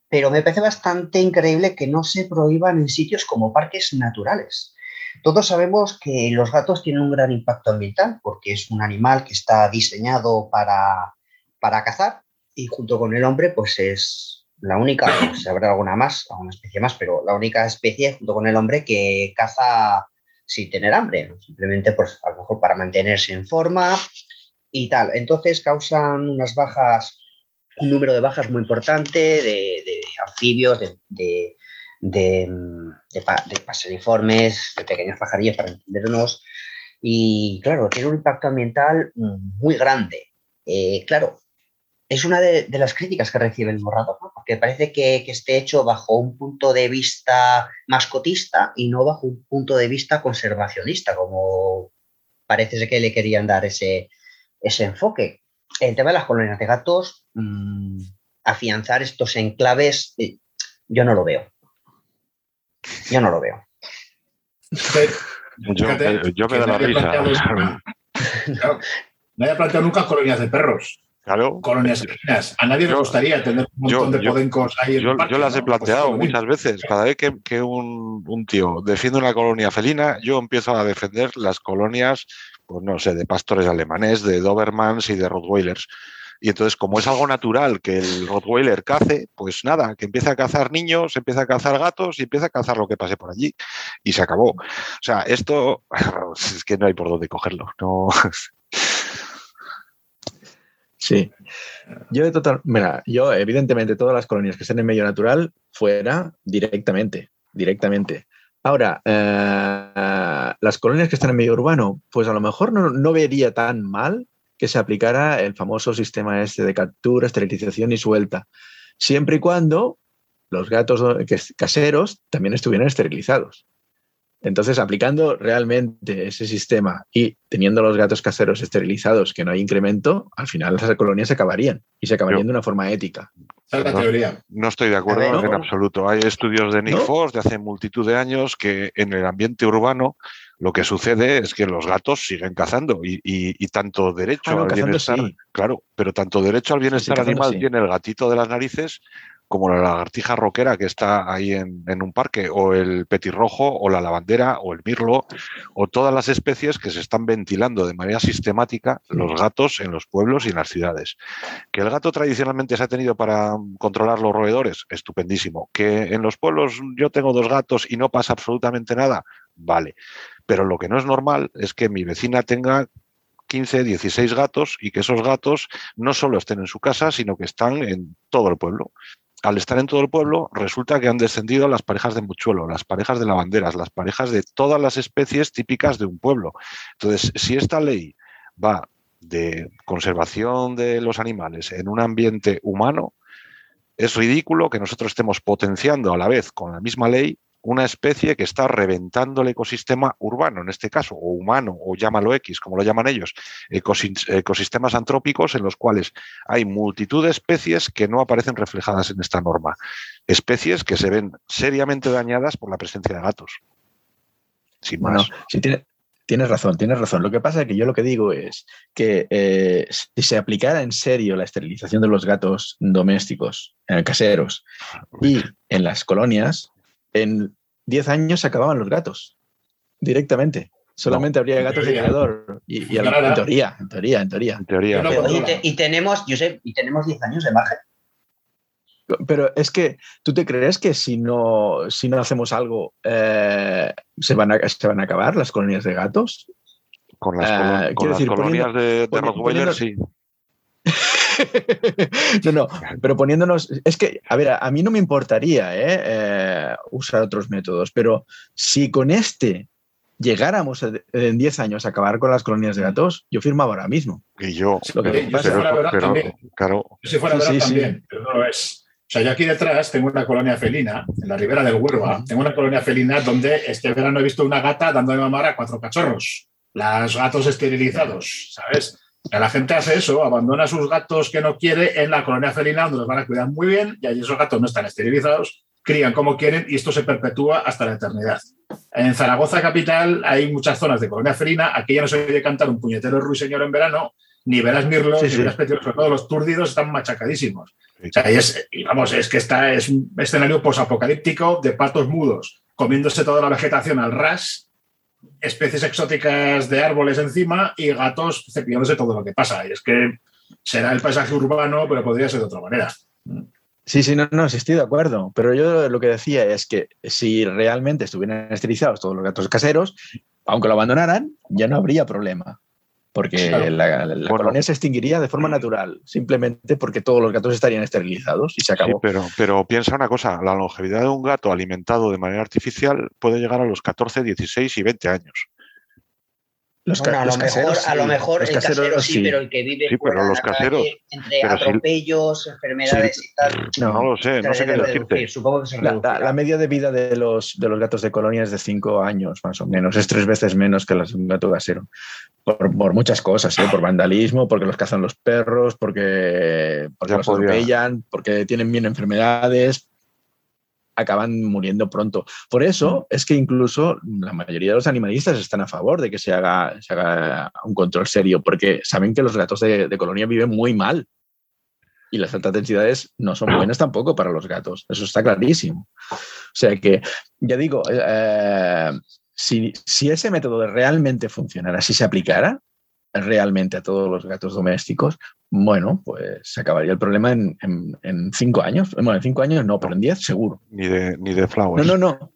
Pero me parece bastante increíble que no se prohíban en sitios como parques naturales. Todos sabemos que los gatos tienen un gran impacto ambiental porque es un animal que está diseñado para, para cazar y junto con el hombre pues es la única, habrá alguna más, alguna especie más, pero la única especie junto con el hombre que caza sin tener hambre, simplemente pues a lo mejor para mantenerse en forma y tal. Entonces causan unas bajas, un número de bajas muy importante de, anfibios, de, de, de, de, pa- de paseriformes, de pequeños pajarillos, para entendernos. Y claro, tiene un impacto ambiental muy grande. Eh, claro, es una de, las críticas que recibe el borrador, porque parece que, que esté hecho bajo un punto de vista mascotista y no bajo un punto de vista conservacionista, como parece que le querían dar ese, ese enfoque. El tema de las colonias de gatos, mm, afianzar estos enclaves, eh, yo no lo veo. Yo no lo veo. Yo, Fíjate me- yo me que da la risa. planteado- claro, nadie ha planteado nunca colonias de perros, Claro, colonias felinas. A nadie le gustaría tener un montón yo- de podencos ahí en yo, parque, yo las he ¿no? Pues planteado mismo. muchas veces. Cada vez que, que un, un tío defiende una colonia felina, yo empiezo a defender las colonias, pues no sé, de pastores alemanes, de Dobermans y de Rottweilers. Y entonces, como es algo natural que el Rottweiler cace, pues nada, que empieza a cazar niños, empieza a cazar gatos y empieza a cazar lo que pase por allí. Y se acabó. O sea, esto es que no hay por dónde cogerlo. No, Sí. Yo total, mira, yo evidentemente todas las colonias que estén en medio natural fuera directamente, directamente. Ahora, eh, las colonias que están en medio urbano, pues a lo mejor no, no vería tan mal que se aplicara el famoso sistema este de captura, esterilización y suelta, siempre y cuando los gatos caseros también estuvieran esterilizados. Entonces, aplicando realmente ese sistema y teniendo los gatos caseros esterilizados, que no hay incremento, al final las colonias se acabarían y se acabarían de una forma ética. Esa es la teoría. No estoy de acuerdo en absoluto. Hay estudios de Nick ¿No? Foss de hace multitud de años que en el ambiente urbano lo que sucede es que los gatos siguen cazando y, y- y tanto derecho Ah, no, al bienestar, sí. claro, pero tanto derecho al bienestar cazando animal sí. tiene el gatito de las narices como la lagartija roquera que está ahí en, en un parque, o el petirrojo, o la lavandera, o el mirlo, o todas las especies que se están ventilando de manera sistemática los gatos en los pueblos y en las ciudades. Que el gato tradicionalmente se ha tenido para controlar los roedores, estupendísimo. Que en los pueblos yo tengo dos gatos y no pasa absolutamente nada, vale. Pero lo que no es normal es que mi vecina tenga 15, 16 gatos y que esos gatos no solo estén en su casa, sino que están en todo el pueblo. Al estar en todo el pueblo, resulta que han descendido las parejas de muchuelo, las parejas de lavanderas, las parejas de todas las especies típicas de un pueblo. Entonces, si esta ley va de conservación de los animales en un ambiente humano, es ridículo que nosotros estemos potenciando a la vez con la misma ley una especie que está reventando el ecosistema urbano, en este caso, o humano, o llámalo X, como lo llaman ellos, ecosis- ecosistemas antrópicos en los cuales hay multitud de especies que no aparecen reflejadas en esta norma. Especies que se ven seriamente dañadas por la presencia de gatos. Sin Bueno, más. tiene- tienes razón, tienes razón. Lo que pasa es que yo lo que digo es que eh, si se aplicara en serio la esterilización de los gatos domésticos, eh, caseros, y en las colonias, en 10 años se acababan los gatos directamente. Solamente habría gatos de criador. Y, y a la- Claro. en teoría, en teoría, en teoría. En teoría, Yo no pero- Oye, y, te- y tenemos, Josep, y tenemos 10 años de margen. Pero es que, ¿tú te crees que si no, si no hacemos algo, eh, se, van a, se van a acabar las colonias de gatos? con las, colo- con quiero las decir, colonias poniendo- de, de Rottweiler, sí. no, no, pero poniéndonos, es que, a ver, a mí no me importaría ¿eh? Eh, usar otros métodos, pero si con este llegáramos en 10 años a acabar con las colonias de gatos, yo firmaba ahora mismo. Y yo, Lo que pero, yo si fuera verdad pero- también. claro, Si fuera Sí, verdad sí, sí. también, pero no lo es. O sea, yo aquí detrás tengo una colonia felina, en la ribera del Huelva, tengo una colonia felina donde este verano he visto una gata dando de mamar a cuatro cachorros, los gatos esterilizados, ¿sabes? La gente hace eso, abandona a sus gatos que no quiere en la colonia felina donde los van a cuidar muy bien y allí esos gatos no están esterilizados, crían como quieren y esto se perpetúa hasta la eternidad. En Zaragoza capital hay muchas zonas de colonia felina, aquí ya no se oye cantar un puñetero ruiseñor en verano, ni verás mirlos, Sí, ni sí. verás petios, sobre todo los túrdidos están machacadísimos. Sí. O sea, y, es, y vamos, es que está, es un escenario posapocalíptico de patos mudos, comiéndose toda la vegetación al ras, especies exóticas de árboles encima y gatos cepillándose todo lo que pasa. Y es que será el paisaje urbano, pero podría ser de otra manera. Sí, sí, no, no, estoy de acuerdo. Pero yo lo que decía es que si realmente estuvieran esterilizados todos los gatos caseros, aunque lo abandonaran, ya no habría problema. Porque Claro. la, la Bueno. colonia se extinguiría de forma natural, simplemente porque todos los gatos estarían esterilizados y se Sí, acabó. pero, pero piensa una cosa, la longevidad de un gato alimentado de manera artificial puede llegar a los 14, 16 y 20 años. Los, Bueno, a, los lo mejor, caseros, a lo sí. mejor Los el caseros, casero sí, sí. pero el que vive Sí, pero los calle, entre pero si- atropellos, enfermedades y tal. No. No lo sé, no sé qué debe decirte. Supongo que se La, la- media de vida de los, de los gatos de colonia es de 5 años, más o menos. Es tres veces menos que las de un gato casero. Por, por muchas cosas, ¿eh? por vandalismo, porque los cazan los perros, porque, porque los podría- atropellan, porque tienen bien enfermedades, acaban muriendo pronto. Por eso es que incluso la mayoría de los animalistas están a favor de que se haga, se haga un control serio, porque saben que los gatos de, de colonia viven muy mal. Y las altas densidades no son buenas tampoco para los gatos. Eso está clarísimo. O sea que, ya digo, eh, si, si ese método realmente funcionara, si se aplicara realmente a todos los gatos domésticos, bueno, pues se acabaría el problema en, en- en cinco años. Bueno, en cinco años no, pero en diez seguro. Ni de, ni de flowers. No, no, no.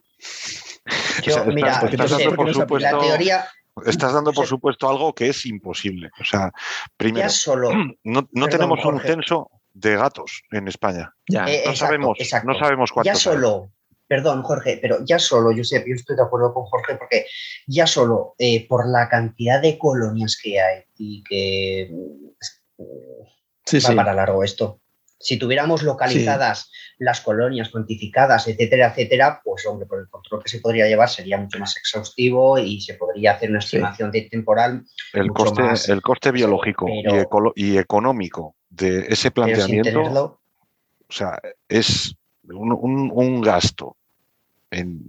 Yo, O sea, mira, estás- dando por la supuesto, teoría estás dando por supuesto algo que es imposible. O sea, primero, ya solo. no, no Perdón, tenemos un Jorge. censo de gatos en España. Ya. Eh, No exacto, sabemos, exacto. no sabemos ya cuántos. hay. Perdón, Jorge, pero ya solo, yo sé, yo estoy de acuerdo con Jorge, porque ya solo eh, por la cantidad de colonias que hay y que sí, va sí. para largo esto. Si tuviéramos localizadas las colonias, cuantificadas, etcétera, etcétera, pues hombre, por el control que se podría llevar sería mucho más exhaustivo y se podría hacer una Sí. estimación de temporal, El mucho coste, más. el coste biológico y, Pero- ecolo- y económico de ese pero sin planteamiento, tenerlo. o sea, es un, un- un gasto en,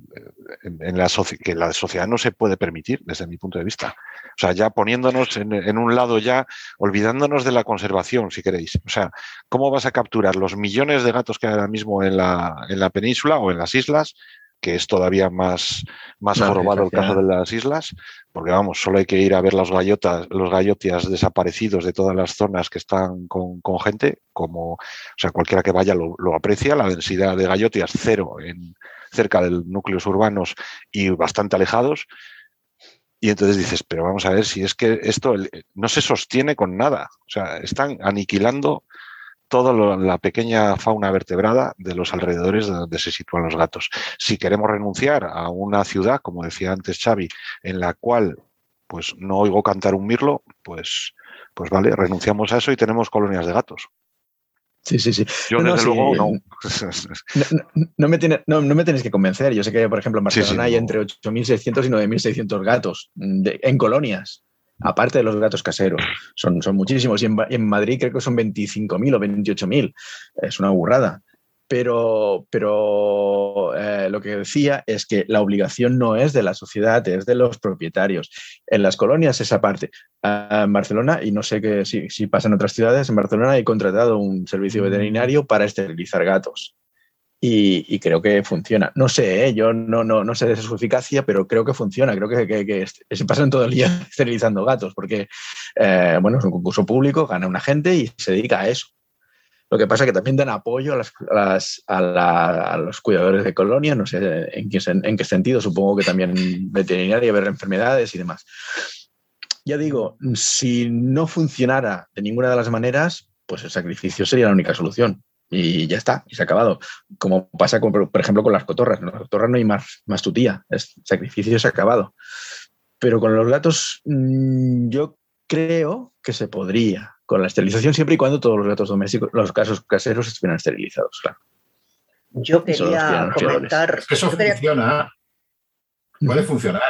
en- en la que la sociedad no se puede permitir desde mi punto de vista. O sea, ya poniéndonos en, en un lado ya, olvidándonos de la conservación, si queréis. O sea, ¿cómo vas a capturar los millones de gatos que hay ahora mismo en la, en la península o en las islas? que es todavía más, más jorobado el caso de las islas, porque vamos, solo hay que ir a ver los gallotas, los gallotias desaparecidos de todas las zonas que están con, con gente, como, o sea, cualquiera que vaya lo, lo aprecia, la densidad de gallotias cero en, cerca de núcleos urbanos y bastante alejados. Y entonces dices, pero vamos a ver si es que esto no se sostiene con nada. O sea, están aniquilando toda la pequeña fauna vertebrada de los alrededores de donde se sitúan los gatos. Si queremos renunciar a una ciudad, como decía antes Xavi, en la cual pues no oigo cantar un mirlo, pues, pues vale, renunciamos a eso y tenemos colonias de gatos. Sí, sí, sí. Yo No, no, desde sí, luego no. No, no- no me tiene- no- no me tenéis que convencer. Yo sé que, por ejemplo, en Sí, sí, Barcelona hay no. entre 8.600 y 9.600 gatos de- en colonias, aparte de los gatos caseros. Son, son muchísimos. Y en, en Madrid creo que son 25.000 o 28.000. Es una burrada. Pero, pero eh, lo que decía es que la obligación no es de la sociedad, es de los propietarios. En las colonias esa parte. Ah, en Barcelona, y no sé que, si, si pasa en otras ciudades, en Barcelona he contratado un servicio veterinario para esterilizar gatos. Y, y creo que funciona. No sé, ¿eh? yo no, no, no sé de su eficacia, pero creo que funciona. Creo que, que- que se pasan todo el día esterilizando gatos, porque eh, bueno, es un concurso público, gana una gente y se dedica a eso. Lo que pasa es que también dan apoyo a, las- a las- a la- a los cuidadores de colonia, no sé en qué, en qué sentido, supongo que también veterinaria, ver enfermedades y demás. Ya digo, si no funcionara de ninguna de las maneras, pues el sacrificio sería la única solución. Y ya está, y se ha acabado. Como pasa, con, por ejemplo, con las cotorras. En las cotorras no hay más, más tutía, el sacrificio se ha acabado. Pero con los gatos, mm, yo creo que se podría, con la esterilización, siempre y cuando todos los gatos domésticos, los casos caseros estuvieran esterilizados, claro. Yo quería comentar. eso funciona. Puede funcionar.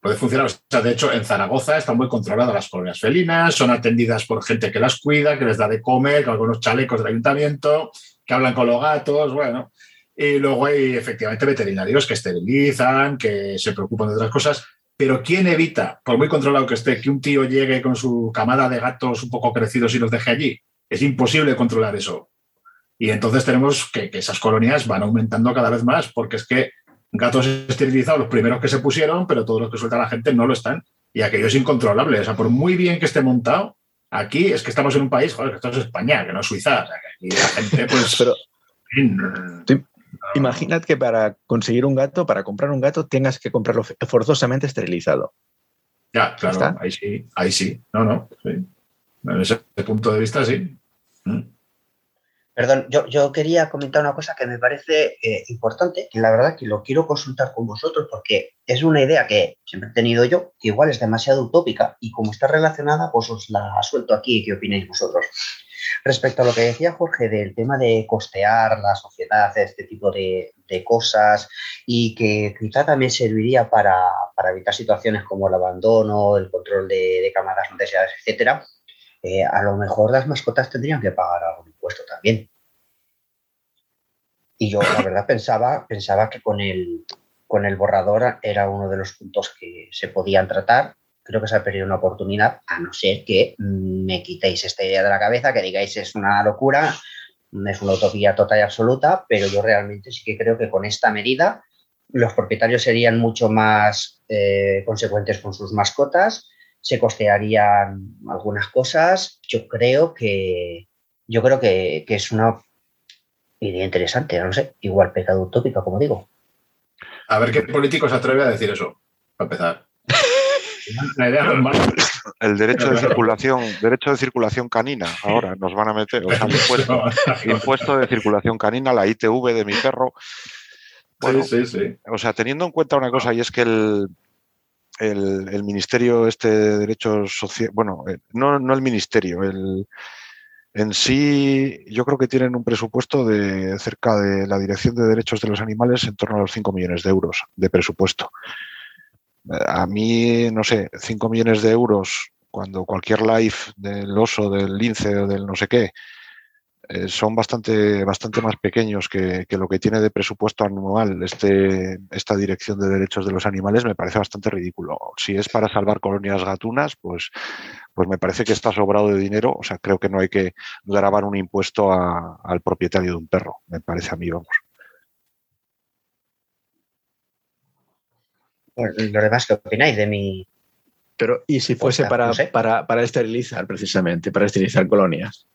Puede funcionar. O sea, de hecho, en Zaragoza están muy controladas las colonias felinas, son atendidas por gente que las cuida, que les da de comer, con algunos chalecos del ayuntamiento, que hablan con los gatos, bueno. Y luego hay efectivamente veterinarios que esterilizan, que se preocupan de otras cosas. Pero ¿quién evita, por muy controlado que esté, que un tío llegue con su camada de gatos un poco crecidos y los deje allí? Es imposible controlar eso. Y entonces tenemos que, que esas colonias van aumentando cada vez más, porque es que gatos esterilizados, los primeros que se pusieron, pero todos los que suelta la gente no lo están. Y aquello es incontrolable. O sea, por muy bien que esté montado, aquí es que estamos en un país, joder, que esto es España, que no es Suiza. O sea, que aquí la gente, pues. Pero, Imaginad que para conseguir un gato, para comprar un gato, tengas que comprarlo forzosamente esterilizado. Ya, claro, ahí sí, ahí sí. No, no, sí. En ese punto de vista, sí. Mm. Perdón, yo, quería comentar una cosa que me parece eh, importante, que la verdad que lo quiero consultar con vosotros porque es una idea que siempre he tenido yo, que igual es demasiado utópica y como está relacionada, pues os la suelto aquí y qué opináis vosotros. Respecto a lo que decía Jorge del tema de costear la sociedad, este tipo de, cosas y que quizá también serviría para, evitar situaciones como el abandono, el control de, cámaras no deseadas, etcétera, eh, a lo mejor las mascotas tendrían que pagar algún impuesto también. Y yo, la verdad, pensaba, pensaba que con el, con el borrador era uno de los puntos que se podían tratar. Creo que se ha perdido una oportunidad, a no ser que me quitéis esta idea de la cabeza, que digáis es una locura, es una utopía total y absoluta, pero yo realmente sí que creo que con esta medida los propietarios serían mucho más eh, consecuentes con sus mascotas se costearían algunas cosas. Yo creo que, yo creo que, es una idea interesante, no sé, igual pecado utópico, como digo. A ver qué político se atreve a decir eso, para empezar. El derecho de circulación, derecho de circulación canina, ahora nos van a meter, o sea, impuesto, impuesto de circulación canina, la ITV de mi perro. sí, sí, sí. O sea, teniendo en cuenta una cosa, y es que el, el, Ministerio este de Derechos Sociales, bueno, eh, no, no el Ministerio, el, en sí yo creo que tienen un presupuesto de cerca de la Dirección de Derechos de los Animales en torno a los 5 millones de euros de presupuesto. A mí, no sé, 5 millones de euros cuando cualquier live del oso, del lince o del no sé qué eh, son bastante, bastante más pequeños que, lo que tiene de presupuesto anual este, esta Dirección de Derechos de los Animales, me parece bastante ridículo. Si es para salvar colonias gatunas, pues, pues me parece que está sobrado de dinero. O sea, creo que no hay que grabar un impuesto al propietario de un perro, me parece a mí, vamos. Lo demás, ¿qué opináis de mi, pero, ¿y si fuese para, para, para, esterilizar, precisamente, para esterilizar colonias?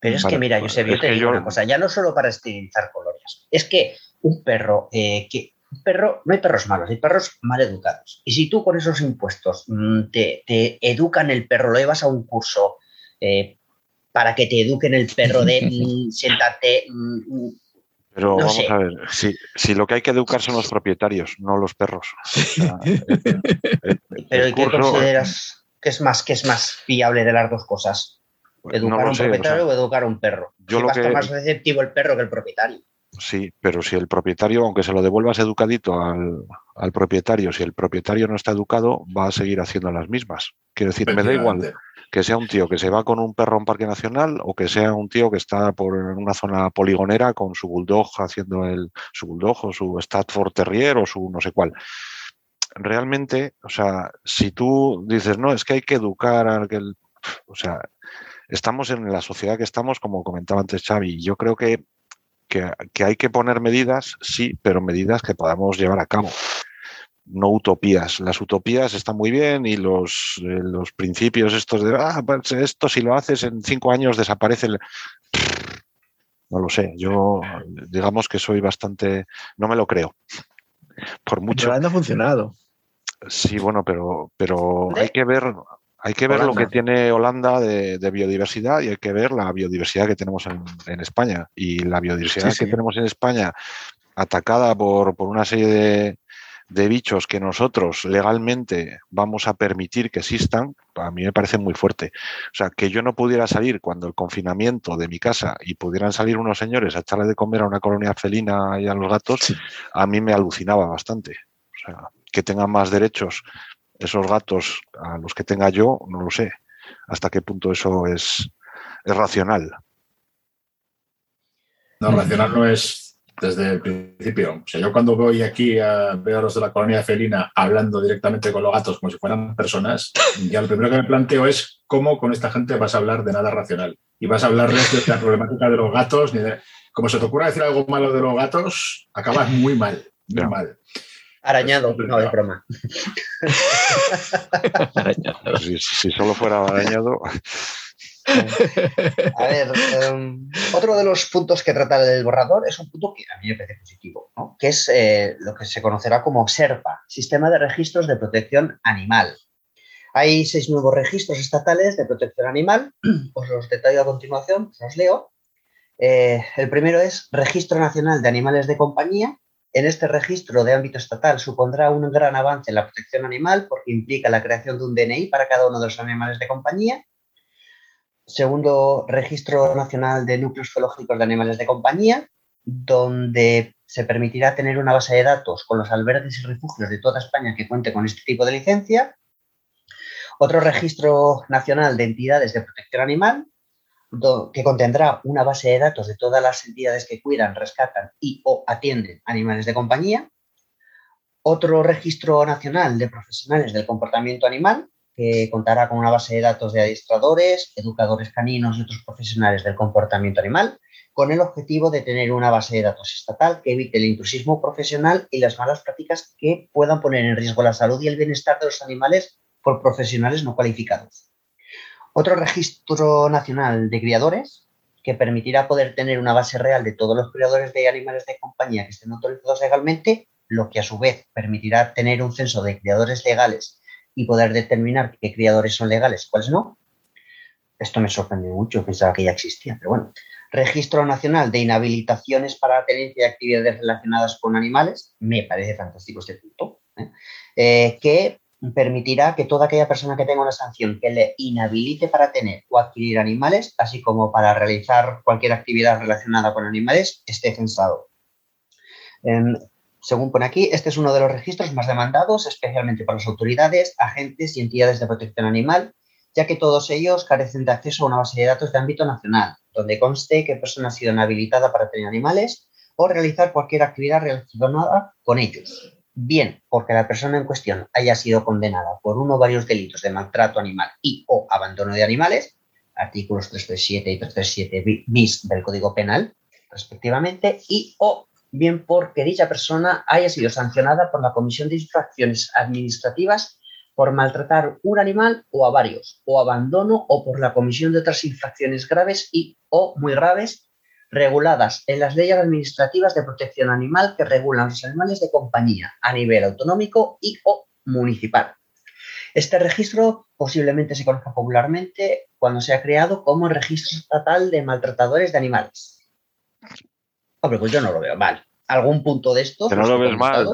Pero es que, mira, yo sé, yo te digo una cosa, ya no solo para esterilizar colonias, es que un perro, eh, que un perro, no hay perros malos, hay perros mal educados. Y si tú con esos impuestos mm, te, educan el perro, lo llevas a un curso eh, para que te eduquen el perro de mm, siéntate. Mm, pero vamos a ver, si, lo que hay que educar son los propietarios, no los perros. Pero ¿y qué consideras que es más que es más fiable de las dos cosas? ¿Educar a un propietario o, educar a un perro? Yo lo que... más receptivo el perro que el propietario. Sí, pero si el propietario, aunque se lo devuelvas educadito al, propietario, si el propietario no está educado, va a seguir haciendo las mismas. Quiero decir, me da igual que sea un tío que se va con un perro a un parque nacional o que sea un tío que está por una zona poligonera con su bulldog haciendo el su bulldog o su Stratford Terrier o su no sé cuál. Realmente, o sea, si tú dices, no, es que hay que educar al que el, o sea, estamos en la sociedad que estamos, como comentaba antes Xavi. Yo creo que, que, hay que poner medidas, sí, pero medidas que podamos llevar a cabo no utopías. Las utopías están muy bien y los, eh, los principios estos de, ah, pues esto si lo haces en cinco años desaparece. No lo sé, yo digamos que soy bastante, no me lo creo. Por mucho. Pero ha funcionado. Sí, bueno, pero, pero hay que ver, Hay que ver lo que tiene Holanda de, de biodiversidad y hay que ver la biodiversidad que tenemos en, en España. Y la biodiversidad Sí, que tenemos en España, atacada por, por una serie de, de bichos que nosotros legalmente vamos a permitir que existan, a mí me parece muy fuerte. O sea, que yo no pudiera salir cuando el confinamiento de mi casa y pudieran salir unos señores a echarle de comer a una colonia felina y a los gatos, Sí. a mí me alucinaba bastante. O sea, que tengan más derechos esos gatos a los que tenga yo, no lo sé. Hasta qué punto eso es, es racional. No, racional no es desde el principio. O sea, yo cuando voy aquí a veo a los de la colonia felina hablando directamente con los gatos como si fueran personas, ya lo primero que me planteo es cómo con esta gente vas a hablar de nada racional. Y vas a hablarles de la problemática de los gatos, ni de... Como se te ocurra decir algo malo de los gatos, acabas muy mal, muy mal. Arañado, no, es broma. Si, si solo fuera arañado, A ver, em, otro de los puntos que trata el borrador es un punto que a mí me parece positivo, ¿no? que es eh, lo que se conocerá como SERPA, Sistema de Registros de Protección Animal. Hay seis nuevos registros estatales de protección animal, os los detallo a continuación, os los leo. Eh, el primero es Registro Nacional de Animales de Compañía. En este registro de ámbito estatal supondrá un gran avance en la protección animal porque implica la creación de un DNI para cada uno de los animales de compañía segundo Registro Nacional de Núcleos Zoológicos de Animales de Compañía, donde se permitirá tener una base de datos con los albergues y refugios de toda España que cuente con este tipo de licencia. Otro Registro Nacional de Entidades de Protección Animal, que contendrá una base de datos de todas las entidades que cuidan, rescatan y o atienden animales de compañía. Otro Registro Nacional de Profesionales del Comportamiento Animal, que contará con una base de datos de adiestradores, educadores caninos y otros profesionales del comportamiento animal, con el objetivo de tener una base de datos estatal que evite el intrusismo profesional y las malas prácticas que puedan poner en riesgo la salud y el bienestar de los animales por profesionales no cualificados. Otro registro nacional de criadores que permitirá poder tener una base real de todos los criadores de animales de compañía que estén autorizados legalmente, lo que a su vez permitirá tener un censo de criadores legales y poder determinar qué criadores son legales cuáles no. Esto me sorprendió mucho, pensaba que ya existía, pero bueno. Registro Nacional de Inhabilitaciones para la tenencia de actividades relacionadas con animales, me parece fantástico este punto, ¿eh? Eh, que permitirá que toda aquella persona que tenga una sanción que le inhabilite para tener o adquirir animales, así como para realizar cualquier actividad relacionada con animales, esté censado. Em, según pone aquí, este es uno de los registros más demandados, especialmente por las autoridades, agentes y entidades de protección animal, ya que todos ellos carecen de acceso a una base de datos de ámbito nacional, donde conste qué persona ha sido inhabilitada para tener animales o realizar cualquier actividad relacionada con ellos. Bien, porque la persona en cuestión haya sido condenada por uno o varios delitos de maltrato animal y o abandono de animales, artículos 337 y 337 bis del Código Penal, respectivamente, y o bien porque dicha persona haya sido sancionada por la Comisión de Infracciones Administrativas por maltratar un animal o a varios, o abandono o por la comisión de otras infracciones graves y o muy graves reguladas en las leyes administrativas de protección animal que regulan los animales de compañía a nivel autonómico y o municipal. Este registro posiblemente se conozca popularmente cuando se ha creado como Registro Estatal de Maltratadores de Animales. Hombre, pues yo no lo veo mal. ¿Algún punto de esto? que no Los lo ves mal.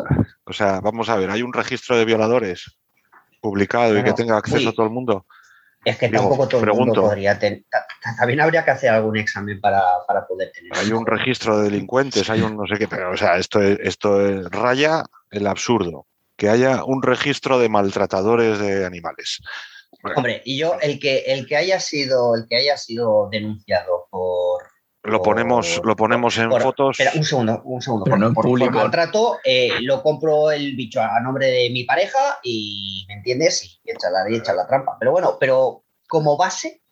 O sea, vamos a ver, hay un registro de violadores publicado y que tenga acceso uy. todo el mundo. Es que Digo, tampoco todo el mundo pregunto. podría tener. ta- ta- También habría que hacer algún examen para, para poder tener. Hay un registro de delincuentes, hay un no sé qué, pero o sea, esto es, esto es- raya el absurdo. Que haya un registro de maltratadores de animales. Hombre, y yo, el que, el que haya sido, el que haya sido denunciado por. Lo ponemos, por- lo ponemos en por- fotos. Espera, un segundo, un segundo. Pero por, no en por- por público. maltrato, eh, lo compro el bicho a nombre de mi pareja y, ¿me entiendes? Y echa la, y echa la trampa. Pero bueno, pero como base,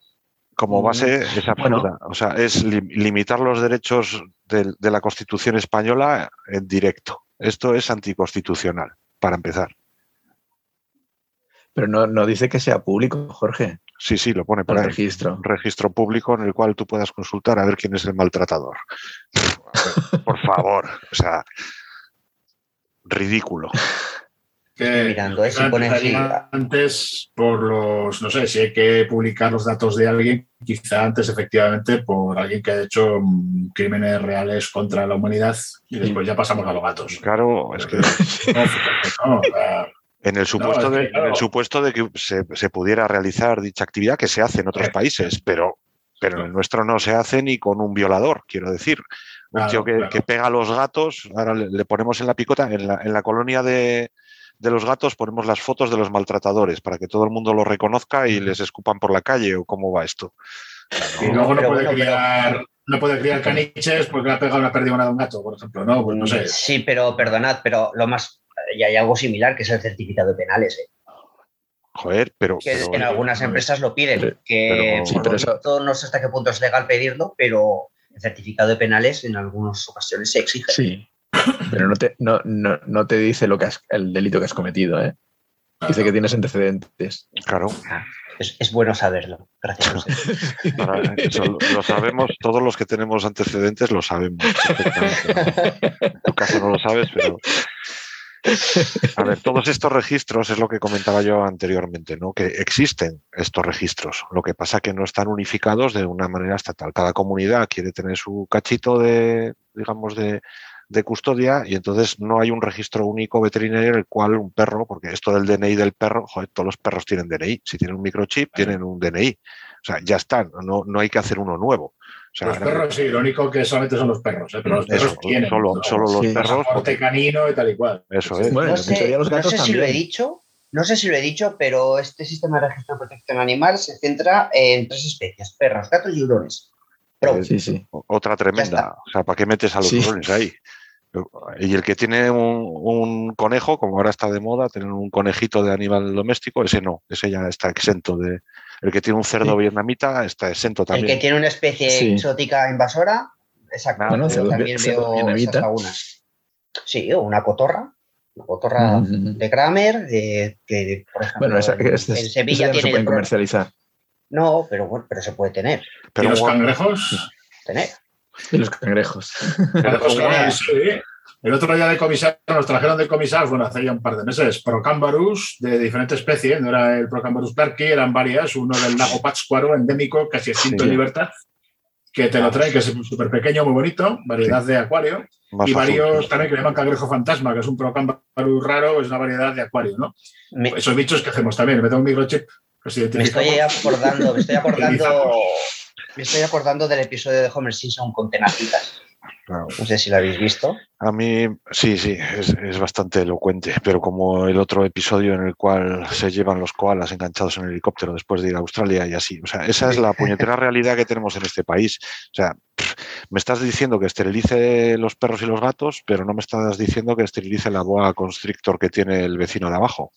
como base es Bueno. O sea, es lim- limitar los derechos del- de, la Constitución española en directo. Esto es anticonstitucional, para empezar. Pero no, no dice que sea público, Jorge, Sí, sí, lo pone por el ahí. registro. Un registro público en el cual tú puedas consultar a ver quién es el maltratador. Ver, por favor, o sea, ridículo. que mirando, ¿eh? Si pones así- antes por los, no sé, si hay que publicar los datos de alguien, quizá antes efectivamente por alguien que ha hecho mm, crímenes reales contra la humanidad y después ya pasamos a los gatos. Claro, es que No, no, o sea, en el supuesto, de, en claro. el supuesto de que se, se pudiera realizar dicha actividad, que se hace en otros Eh. países, pero, pero en el nuestro no se hace ni con un violador, quiero decir. Un Claro, tío que, claro. que pega a los gatos, ahora le, le ponemos en la picota, en la, en la colonia de, de los gatos ponemos las fotos de los maltratadores para que todo el mundo los reconozca y les escupan por la calle o cómo va esto. y luego no puede bueno, pero- criar, no puede criar caniches porque le ha pegado una pérdida a un gato, por ejemplo, ¿no? Pues no sé. Sí, pero perdonad, pero lo más. Y hay algo similar que es el certificado de penales, ¿eh? Joder, pero, que pero- en algunas empresas lo piden. Pero- que pero- Sí, por eso- no sé hasta qué punto es legal pedirlo, pero el certificado de penales en algunas ocasiones se exige. Sí. Pero no te, no, no, no te dice lo que has- el delito que has cometido, ¿eh? Dice que tienes antecedentes. claro, Ah, es, es bueno saberlo. Gracias. José. para- eso lo, sabemos, todos los que tenemos antecedentes lo sabemos. En tu caso no lo sabes, pero. A ver, todos estos registros es lo que comentaba yo anteriormente, ¿no? Que existen estos registros. Lo que pasa que no están unificados de una manera estatal. Cada comunidad quiere tener su cachito de, digamos, de, de custodia y entonces no hay un registro único veterinario en el cual un perro, porque esto del DNI del perro, joder, todos los perros tienen DNI. Si tienen un microchip, tienen un DNI. O sea, ya están, no, no hay que hacer uno nuevo. Sea, Los perros sí, lo único que solamente son los perros, ¿eh? pero los perros Eso, tienen. solo, ¿no? solo los Sí. perros. Pasaporte canino y tal y cual. Eso es. Bueno, No sé, los no sé si lo he dicho, no sé si lo he dicho, pero este sistema de registro de protección animal se centra en tres especies: perros, gatos y hurones. Sí, sí. Otra tremenda. O sea, ¿para qué metes a los Sí. hurones ahí? Y el que tiene un, un conejo, como ahora está de moda, tener un conejito de animal doméstico, ese no, ese ya está exento de. El que tiene un cerdo Sí. vietnamita está exento El que también. tiene una especie Sí. exótica invasora, exacto. Ah, Bueno, yo cerdo- también cerdo veo vietnamita. esas lagunas. Sí, o una cotorra. Una cotorra Mm. de Kramer, de, que, por ejemplo, Bueno, esa, en, este- Sevilla ya no se pueden comercializar. No, pero bueno, pero se puede tener. ¿Y Pero los un- cangrejos? tener. Y los cangrejos. Claro, sí. El otro día de comisar, nos trajeron de comisar, bueno, hace ya un par de meses, Procambarus de diferentes especies, no era el Procambarus clarki, eran varias, uno del lago Pátzcuaro, endémico, casi extinto Sí. en libertad, que te lo traen, que es súper pequeño, muy bonito, variedad de acuario, más y azul. varios también que le llaman cangrejo fantasma, que es un Procambarus raro, es una variedad de acuario, ¿no? Me, Esos bichos que hacemos también, metemos un microchip, los me identificamos. estoy acordando, me estoy acordando, me estoy acordando del episodio de Homer Simpson con tenacitas. No sé si lo habéis visto. A mí, sí, sí, es, es bastante elocuente, pero como el otro episodio en el cual se llevan los koalas enganchados en el helicóptero después de ir a Australia y así. O sea, esa es la puñetera realidad que tenemos en este país. O sea, me estás diciendo que esterilice los perros y los gatos, pero no me estás diciendo que esterilice la boa constrictor que tiene el vecino de abajo.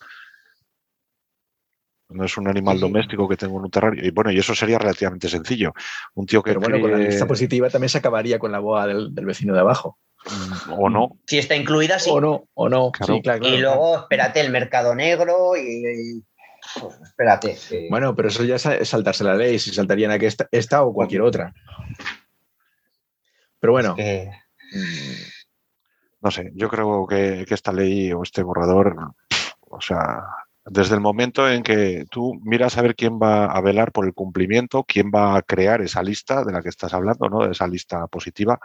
No es un animal Sí, sí. doméstico que tengo en un terrario. Y bueno, y eso sería relativamente sencillo. Un tío que Pero bueno, con la lista positiva también se acabaría con la boa del, del vecino de abajo. mm, o no, Si está incluida, sí. O no, o no. Claro. Sí, claro, claro, y claro. luego, espérate, el mercado negro y. y- pues, espérate. que- Bueno, pero eso ya es saltarse la ley, si saltarían aquí esta, esta o cualquier otra. Pero bueno, que- no sé, yo creo que, que esta ley o este borrador, o sea, desde el momento en que tú miras a ver quién va a velar por el cumplimiento, quién va a crear esa lista de la que estás hablando, ¿no? De esa lista positiva.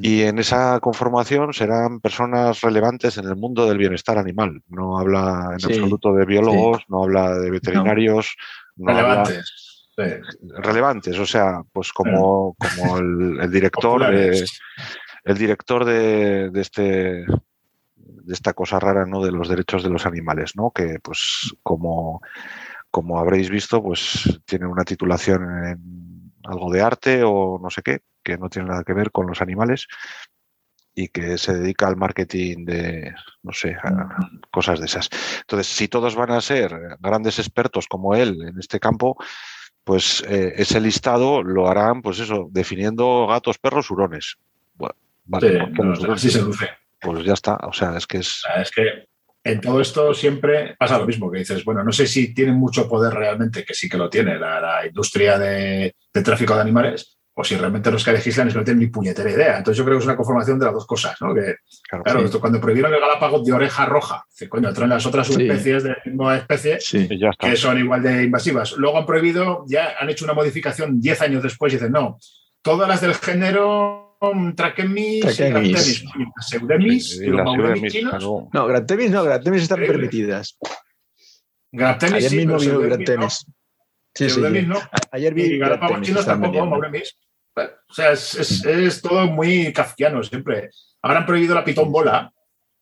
Y en esa conformación serán personas relevantes en el mundo del bienestar animal. No habla en Sí, absoluto de biólogos, no habla de veterinarios, no, habla- Relevantes. sí. relevantes, o sea, pues como, como el, el director de, el director de, de este de esta cosa rara no de los derechos de los animales no que pues como como habréis visto pues tiene una titulación en algo de arte o no sé qué que no tiene nada que ver con los animales y que se dedica al marketing de no sé a cosas de esas. Entonces si todos van a ser grandes expertos como él en este campo pues eh, ese listado lo harán pues eso definiendo gatos perros hurones. Bueno, se luce. Pues ya está. O sea, es que es. Sea, es que en todo esto siempre pasa lo mismo, que dices, bueno, no sé si tienen mucho poder realmente, que sí que lo tiene la, la industria de, de tráfico de animales, o si realmente los que legislan es que no tienen ni puñetera idea. Entonces yo creo que es una conformación de las dos cosas, ¿no? Que, Claro, claro, sí. esto, cuando prohibieron el galápagos de oreja roja, dice, coño, traen las otras Sí. subespecies de la misma especie Sí. y ya está. que son igual de invasivas. Luego han prohibido, ya han hecho una modificación 10 años después y dicen, no, todas las del género y las Pseudemis, Y y los la Mauremis ciudad chinos, claro. No, Graptemis no, están Increíble. permitidas. Graptemis Ayer sí, mismo vi Pseudemis no. Sí, sí, Pseudemis sí. no. Ayer vi Y están tampoco. Mauremis. O sea, es, es- es todo muy kafkiano siempre. Ahora han prohibido la pitón bola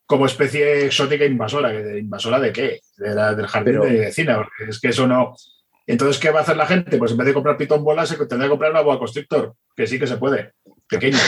como especie exótica invasora. ¿Que de- ¿Invasora de qué? De la- del jardín Pero- de vecina, es que eso no... Entonces, ¿qué va a hacer la gente? Pues en vez de comprar pitón bola, se tendrá que comprar una boa constrictor, que sí que se puede, pequeña.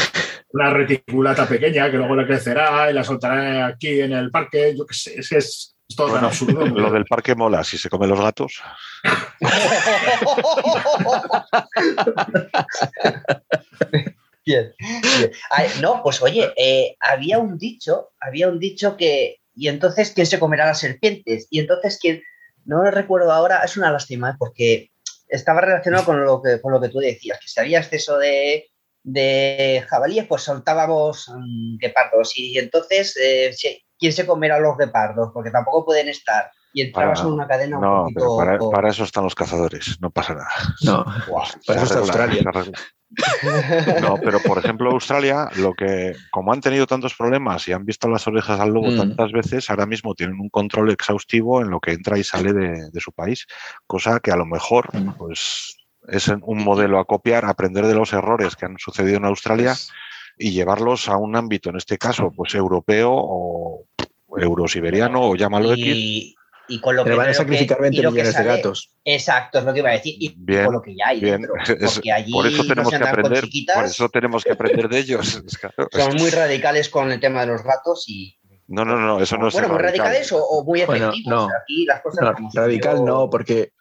Una reticulata pequeña que luego le crecerá y la soltará aquí en el parque. Yo qué sé, es que es, es todo tan Bueno, absurdo. Lo del parque mola, si se come los gatos. Bien, bien. Ay, no, pues oye, eh, había un dicho, había un dicho que, y entonces, ¿quién se comerá las serpientes? Y entonces, ¿quién? No lo recuerdo ahora, es una lástima, ¿eh? porque estaba relacionado con lo que, con lo que tú decías, que si había exceso de, de jabalíes, pues soltábamos mm, guepardos. Y entonces, eh, si- ¿quién se comerá los guepardos? Porque tampoco pueden estar. Y entrabas Para- en una cadena un No, poquito... pero para, para eso están los cazadores, no pasa nada. No, para eso está Australia. No, pero por ejemplo, Australia, lo que, como han tenido tantos problemas y han visto las orejas al lobo Mm. tantas veces, ahora mismo tienen un control exhaustivo en lo que entra y sale de, de su país, cosa que a lo mejor, Mm. pues, es un modelo a copiar, aprender de los errores que han sucedido en Australia y llevarlos a un ámbito, en este caso, pues europeo o eurosiberiano o llámalo X. y, y con lo que van a que- sacrificar y 20 lo que millones de gatos. Exacto, es lo que iba a decir. Y Bien, con lo que ya hay bien. dentro. Es- Porque allí por eso tenemos que aprender, por eso tenemos que aprender de ellos. Claro, son muy radicales con el tema de los gatos y. No, no, no, eso no es bueno, muy radical. radicales o, o muy Bueno, efectivos. no. O sea, aquí las cosas No, radical yo- no, porque,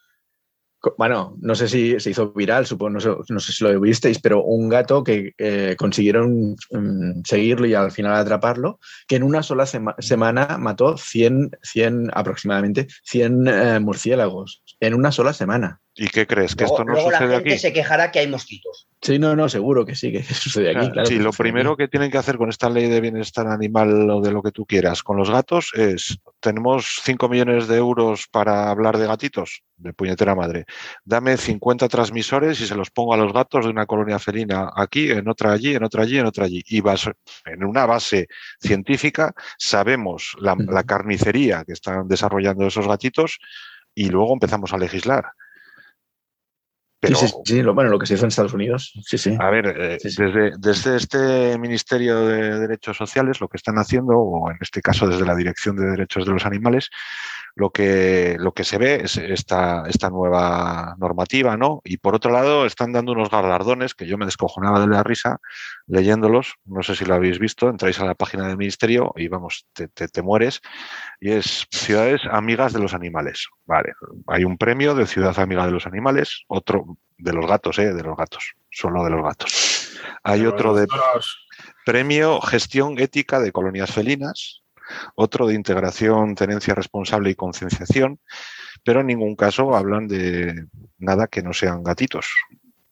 bueno, no sé si se hizo viral, supongo, no sé, no sé si lo visteis, pero un gato que eh, consiguieron mm, seguirlo y al final atraparlo, que en una sola sema- semana mató 100, 100 aproximadamente, 100 eh, murciélagos, en una sola semana. ¿Y qué crees? ¿Que Luego, esto no luego la gente aquí? se quejará que hay mosquitos. Sí, no, no, seguro que sí, que sucede aquí. Claro, claro sí, lo primero aquí. que tienen que hacer con esta ley de bienestar animal o de lo que tú quieras con los gatos es, tenemos 5 millones de euros para hablar de gatitos, de puñetera madre. Dame 50 transmisores y se los pongo a los gatos de una colonia felina aquí, en otra allí, en otra allí, en otra allí. Y vas, en una base científica sabemos la carnicería que están desarrollando esos gatitos y luego empezamos a legislar. Pero, sí, sí, sí, lo, bueno, lo que se hizo en Estados Unidos, sí, sí. a ver, eh, Sí. Desde, desde este Ministerio de Derechos Sociales, lo que están haciendo, o en este caso desde la Dirección de Derechos de los Animales, lo que, lo que se ve es esta, esta nueva normativa, ¿no? Y por otro lado, están dando unos galardones que yo me descojonaba de la risa leyéndolos. No sé si lo habéis visto, entráis a la página del Ministerio y vamos, te, te- te mueres. Y es Ciudades Amigas de los Animales. Vale, hay un premio de Ciudad Amiga de los Animales, otro de los gatos, ¿eh? De los gatos, solo de los gatos. Hay Pero otro de Premio Gestión Ética de Colonias Felinas, otro de Integración, Tenencia Responsable y Concienciación, pero en ningún caso hablan de nada que no sean gatitos.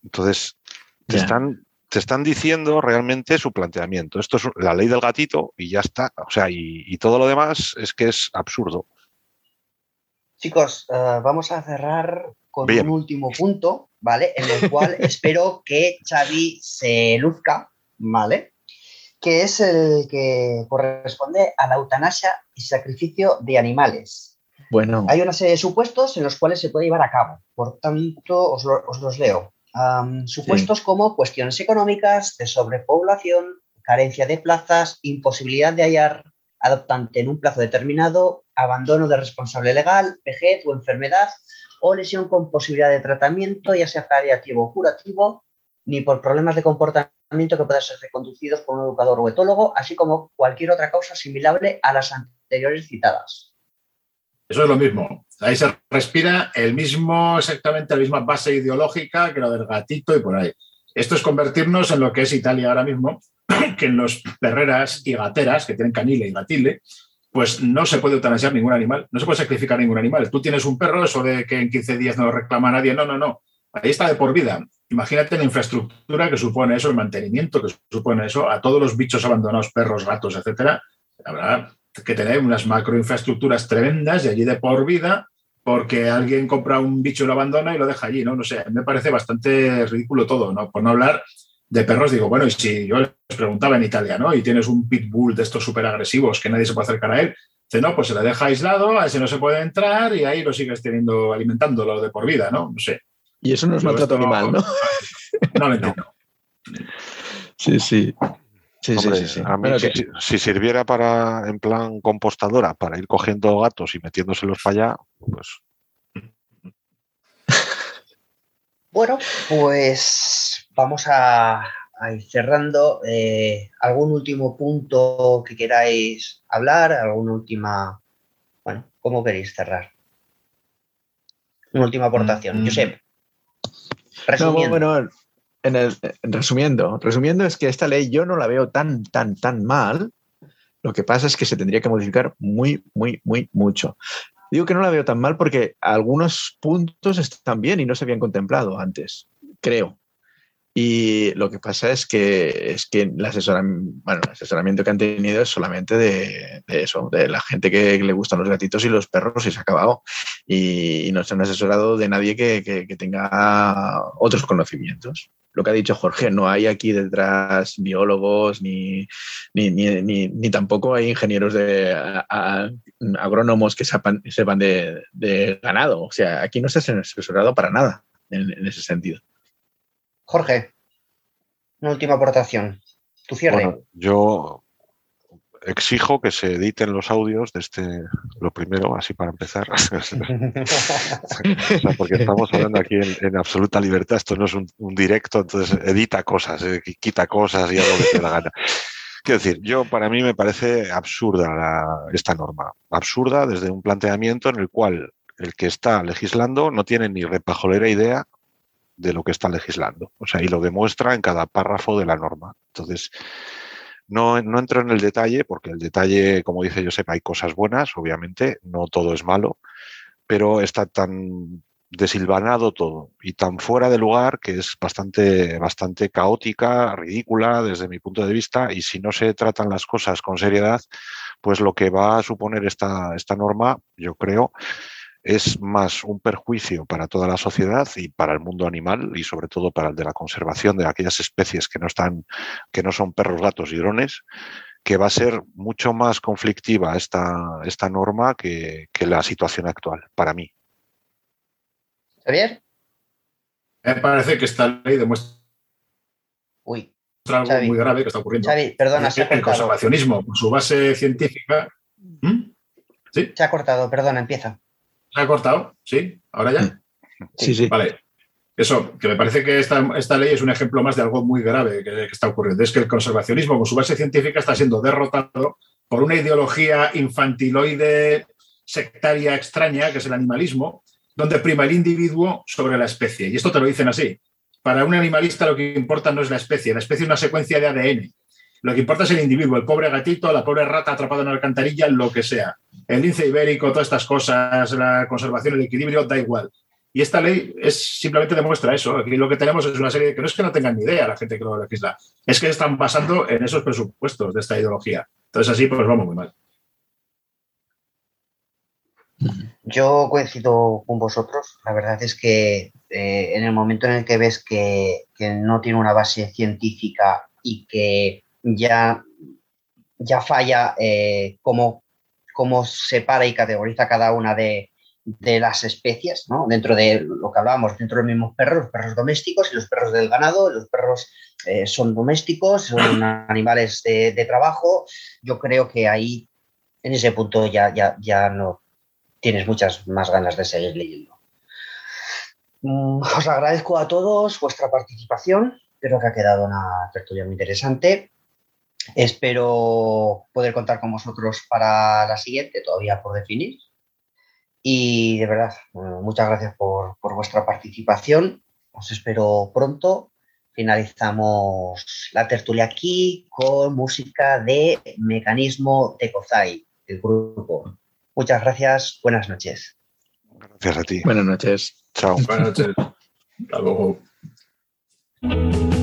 Entonces, te, están, te están diciendo realmente su planteamiento. Esto es la ley del gatito y ya está. O sea, y, y todo lo demás es que es absurdo. Chicos, eh, vamos a cerrar con Bien. un último punto, ¿vale? En el cual espero que Xavi se luzca, ¿vale? Que es el que corresponde a la eutanasia y sacrificio de animales. Bueno, Hay una serie de supuestos en los cuales se puede llevar a cabo. Por tanto, os, lo- os los leo. Supuestos como cuestiones económicas, de sobrepoblación, carencia de plazas, imposibilidad de hallar adoptante en un plazo determinado, abandono de responsable legal, vejez o enfermedad, o lesión con posibilidad de tratamiento, ya sea paliativo o curativo, ni por problemas de comportamiento que puedan ser reconducidos por un educador o etólogo, así como cualquier otra causa asimilable a las anteriores citadas. Eso es lo mismo. Ahí se respira el mismo, exactamente la misma base ideológica que lo del gatito y por ahí. Esto es convertirnos en lo que es Italia ahora mismo, que en los perreras y gateras, que tienen canile y gatile, pues no se puede eutanasiar ningún animal, no se puede sacrificar ningún animal. Tú tienes un perro, eso de que en 15 días no lo reclama nadie, no, no, no. Ahí está de por vida. Imagínate la infraestructura que supone eso, el mantenimiento que supone eso, a todos los bichos abandonados, perros, gatos, etcétera. Habrá que tener unas macroinfraestructuras tremendas y allí de por vida, porque alguien compra un bicho y lo abandona y lo deja allí, ¿no? No sé, me parece bastante ridículo todo, ¿no? Por no hablar de perros, digo, bueno, y si yo les preguntaba en Italia, ¿no? Y tienes un pitbull de estos súper agresivos que nadie se puede acercar a él, dice, no, pues se le deja aislado, a ese no se puede entrar y ahí lo sigues teniendo, alimentándolo de por vida, ¿no? No sé. Y eso no es maltrato animal, ¿no? No lo entiendo. Sí, sí. Sí, Hombre, sí, sí, sí. a mí, Bueno, si, que- si sirviera para, en plan compostadora, para ir cogiendo gatos y metiéndoselos para allá, pues Bueno, pues vamos a, a ir cerrando. Eh, ¿Algún último punto que queráis hablar? ¿Alguna última... Bueno, ¿cómo queréis cerrar? Una última aportación. Mm. Josep. No, Resumiendo. bueno, en el- en resumiendo, resumiendo es que esta ley yo no la veo tan, tan, tan mal. Lo que pasa es que se tendría que modificar muy, muy, muy mucho. Digo que no la veo tan mal porque algunos puntos están bien y no se habían contemplado antes, creo. Y lo que pasa es que, es que el, asesoramiento, que han tenido es solamente de, eso, de la gente que le gustan los gatitos y los perros y se ha acabado. Y, no se han asesorado de nadie que, que- tenga otros conocimientos. Lo que ha dicho Jorge, no hay aquí detrás biólogos ni, ni, ni- ni- tampoco hay ingenieros de a- agrónomos que sepan, sepan de, ganado. O sea, aquí no se ha asesorado para nada en ese sentido. Jorge, una última aportación. Tu cierre. Yo exijo que se editen los audios de este, lo primero, así para empezar. Porque estamos hablando aquí en, en absoluta libertad, esto no es un, directo, entonces edita cosas, eh, qui- quita cosas y lo que te la gana. Quiero decir, yo para mí me parece absurda la- esta norma, absurda desde un planteamiento en el cual el que está legislando no tiene ni repajolera idea de lo que está legislando, o sea, y lo demuestra en cada párrafo de la norma. Entonces, no, no entro en el detalle, porque el detalle, como dice Josep, hay cosas buenas, obviamente, no todo es malo, pero está tan desilvanado todo y tan fuera de lugar que es bastante, bastante caótica, ridícula desde mi punto de vista y si no se tratan las cosas con seriedad, pues lo que va a suponer esta, esta norma, yo creo, es más un perjuicio para toda la sociedad y para el mundo animal y sobre todo para el de la conservación de aquellas especies que no están, que no son perros, gatos y drones, que va a ser mucho más conflictiva esta, esta norma que, que la situación actual, para mí. Javier. Me parece que esta ley demuestra Uy, algo Xavi. muy grave que está ocurriendo. Xavi, perdona, se ha el conservacionismo, por su base científica. ¿Mm? ¿Sí? Se ha cortado, perdona, empieza. ¿Se ha cortado? ¿Sí? ¿Ahora ya? Sí, sí. Vale. Eso, que me parece que esta, esta ley es un ejemplo más de algo muy grave que, que está ocurriendo. Es que el conservacionismo, con su base científica, está siendo derrotado por una ideología infantiloide, sectaria, extraña, que es el animalismo, donde prima el individuo sobre la especie. Y esto te lo dicen así. Para un animalista lo que importa no es la especie, la especie es una secuencia de ADN. Lo que importa es el individuo, el pobre gatito, la pobre rata atrapada en una alcantarilla, lo que sea. El lince ibérico, todas estas cosas, la conservación, el equilibrio, da igual. Y esta ley es simplemente demuestra eso. Aquí lo que tenemos es una serie que no es que no tengan ni idea la gente que lo legisla, es que están basando en esos presupuestos de esta ideología. Entonces así pues vamos muy mal. Yo coincido con vosotros. La verdad es que eh, en el momento en el que ves que, que no tiene una base científica y que ya, ya falla eh, cómo, cómo separa y categoriza cada una de, de las especies, ¿no? Dentro de lo que hablábamos, dentro de los mismos perros, los perros domésticos y los perros del ganado, los perros eh, son domésticos, son animales de, de trabajo. Yo creo que ahí, en ese punto, ya, ya, ya no tienes muchas más ganas de seguir leyendo. Mm, Os agradezco a todos vuestra participación. Creo que ha quedado una tertulia muy interesante. Espero poder contar con vosotros para la siguiente, todavía por definir. Y de verdad, bueno, muchas gracias por, por vuestra participación. Os espero pronto. Finalizamos la tertulia aquí con música de Mecanismo de Kozai, el grupo. Muchas gracias, buenas noches. Gracias a ti. Buenas noches. Chao. Buenas noches. Hasta luego. Adiós.